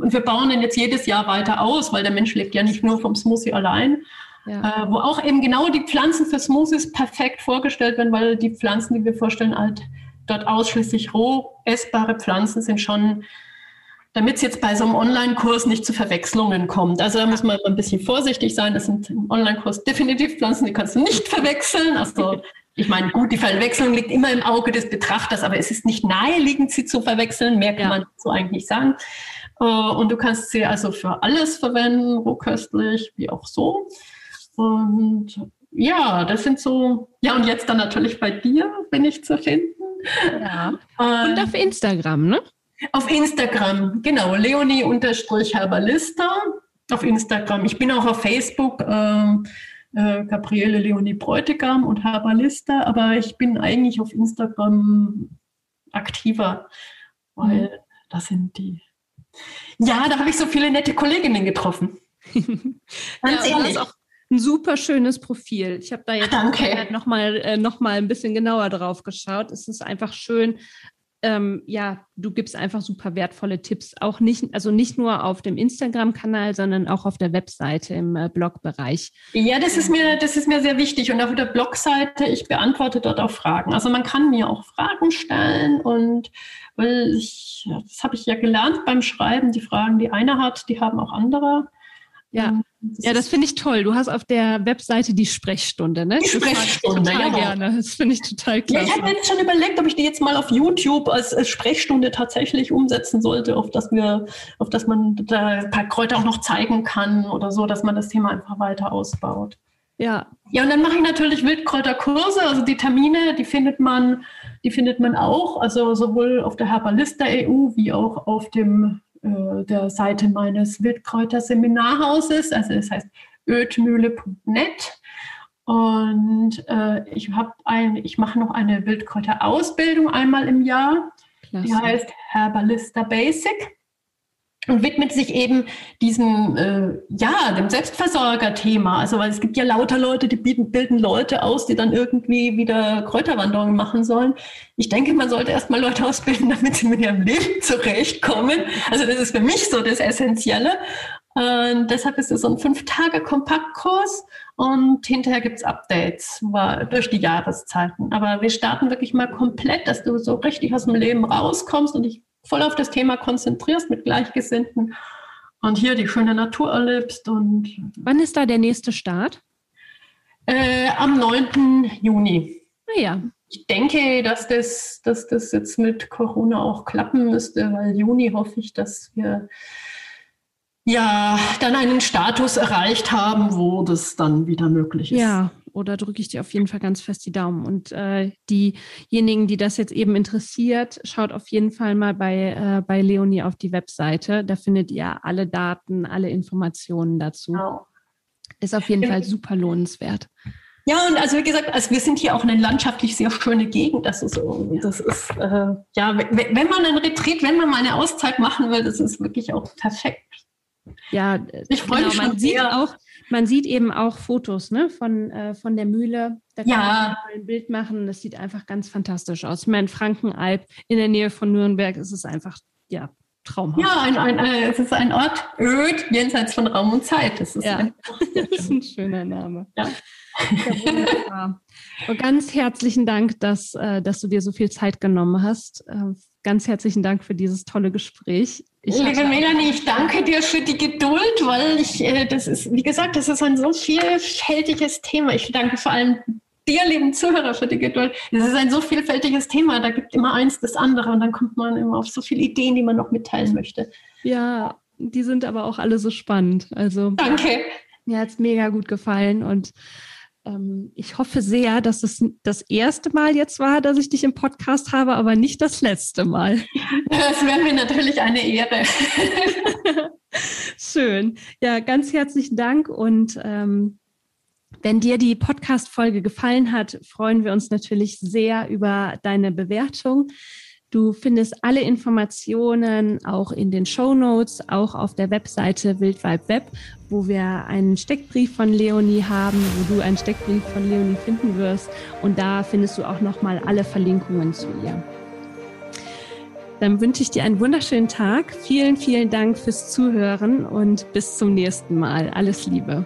S2: und wir bauen den jetzt jedes Jahr weiter aus, weil der Mensch lebt ja nicht nur vom Smoothie allein. Ja. Äh, wo auch eben genau die Pflanzen für Smoothies perfekt vorgestellt werden, weil die Pflanzen, die wir vorstellen, halt dort ausschließlich roh essbare Pflanzen sind schon damit es jetzt bei so einem Online-Kurs nicht zu Verwechslungen kommt. Also da muss man ein bisschen vorsichtig sein. Das sind im Online-Kurs definitiv Pflanzen, die kannst du nicht verwechseln. Also ich meine, gut, die Verwechslung liegt immer im Auge des Betrachters, aber es ist nicht naheliegend, sie zu verwechseln. Mehr kann ja. man so eigentlich nicht sagen. Äh, und du kannst sie also für alles verwenden, rohköstlich, wie auch so. Und ja, das sind so, ja, und jetzt dann natürlich bei dir bin ich zu finden.
S1: Ja. Und auf Instagram, ne?
S2: Auf Instagram, genau, Leonie-Herbalista. auf Instagram. Ich bin auch auf Facebook. Äh, äh, Gabriele Leonie Bräutigam und Herbalista, aber ich bin eigentlich auf Instagram aktiver, weil mhm. das sind die. Ja, da habe ich so viele nette Kolleginnen getroffen.
S1: Ganz ja, ehrlich. auch ein super schönes Profil. Ich habe da jetzt nochmal äh, noch mal ein bisschen genauer drauf geschaut. Es ist einfach schön, ähm, ja, du gibst einfach super wertvolle Tipps, auch nicht, also nicht nur auf dem Instagram-Kanal, sondern auch auf der Webseite im äh, Blogbereich.
S2: Ja, das ist mir, das ist mir sehr wichtig. Und auf der Blogseite, ich beantworte dort auch Fragen. Also man kann mir auch Fragen stellen und weil ich, das habe ich ja gelernt beim Schreiben, die Fragen, die einer hat, die haben auch andere.
S1: Ja. Ja, das finde ich toll. Du hast auf der Webseite die Sprechstunde, ne?
S2: Die Sprechstunde,
S1: total ja. gerne. Das finde ich total klasse.
S2: Ja, ich habe jetzt schon überlegt, ob ich die jetzt mal auf YouTube als, als, Sprechstunde tatsächlich umsetzen sollte, auf dass wir, auf dass man da ein paar Kräuter auch noch zeigen kann oder so, dass man das Thema einfach weiter ausbaut.
S1: Ja.
S2: Ja, und dann mache ich natürlich Wildkräuterkurse, also die Termine, die findet man, die findet man auch, also sowohl auf der Herbalista EU wie auch auf dem äh, der Seite meines Wildkräuter-Seminarhauses, also das heißt ödmühle.net. Und äh, ich habe ein, ich mache noch eine Wildkräuter-Ausbildung einmal im Jahr. Klasse. Die heißt Herbalista Basic und widmet sich eben diesem, äh, ja, dem Selbstversorger-Thema. Also, weil es gibt ja lauter Leute, die bieten, bilden Leute aus, die dann irgendwie wieder Kräuterwanderungen machen sollen. Ich denke, man sollte erstmal Leute ausbilden, damit sie mit ihrem Leben zurechtkommen. Also, das ist für mich so das Essentielle. Und deshalb ist es so ein Fünf-Tage-Kompaktkurs und hinterher gibt es Updates durch die Jahreszeiten. Aber wir starten wirklich mal komplett, dass du so richtig aus dem Leben rauskommst und ich voll auf das Thema konzentrierst mit Gleichgesinnten und hier die schöne Natur erlebst. Und
S1: Wann ist da der nächste Start?
S2: Äh, am 9. Juni.
S1: Ah ja.
S2: Ich denke, dass das, dass das jetzt mit Corona auch klappen müsste, weil Juni hoffe ich, dass wir ja dann einen Status erreicht haben, wo das dann wieder möglich ist.
S1: Ja, oder drücke ich dir auf jeden Fall ganz fest die Daumen. Und äh, diejenigen, die das jetzt eben interessiert, schaut auf jeden Fall mal bei, äh, bei Leonie auf die Webseite. Da findet ihr alle Daten, alle Informationen dazu. Genau. Ist auf jeden Fall super lohnenswert.
S2: Ja, und also wie gesagt, also wir sind hier auch eine landschaftlich sehr schöne Gegend. Das ist, das ist äh, ja, wenn man einen Retreat, wenn man mal eine Auszeit machen will, das ist wirklich auch perfekt.
S1: Ja, ich freue genau, mich schon man sehr. Sieht auch, man sieht eben auch Fotos ne, von, äh, von der Mühle. Da kann ja. man ein Bild machen. Das sieht einfach ganz fantastisch aus. Ich meine, Frankenalb in der Nähe von Nürnberg ist es einfach, ja, traumhaft.
S2: Ja, ein, ein, ein, es ist ein Ort öd jenseits von Raum und Zeit.
S1: Das ist, ja. das ist ein schöner Name. Ja. Ja, und ganz herzlichen Dank, dass, äh, dass du dir so viel Zeit genommen hast. Ganz herzlichen Dank für dieses tolle Gespräch.
S2: Ich Liebe Melanie, ich danke dir für die Geduld, weil ich, äh, das ist, wie gesagt, das ist ein so vielfältiges Thema. Ich danke vor allem dir, lieben Zuhörer, für die Geduld. Es ist ein so vielfältiges Thema, da gibt immer eins das andere und dann kommt man immer auf so viele Ideen, die man noch mitteilen möchte.
S1: Ja, die sind aber auch alle so spannend. Also
S2: danke.
S1: Mir hat es mega gut gefallen und ähm, ich hoffe sehr, dass es das erste Mal jetzt war, dass ich dich im Podcast habe, aber nicht das letzte Mal.
S2: Das wäre mir natürlich eine Ehre.
S1: Schön. Ja, ganz herzlichen Dank und ähm, wenn dir die Podcast-Folge gefallen hat, freuen wir uns natürlich sehr über deine Bewertung. Du findest alle Informationen auch in den Show Notes, auch auf der Webseite Wildvibe Web, wo wir einen Steckbrief von Leonie haben, wo du einen Steckbrief von Leonie finden wirst. Und da findest du auch nochmal alle Verlinkungen zu ihr. Dann wünsche ich dir einen wunderschönen Tag. Vielen, vielen Dank fürs Zuhören und bis zum nächsten Mal. Alles Liebe.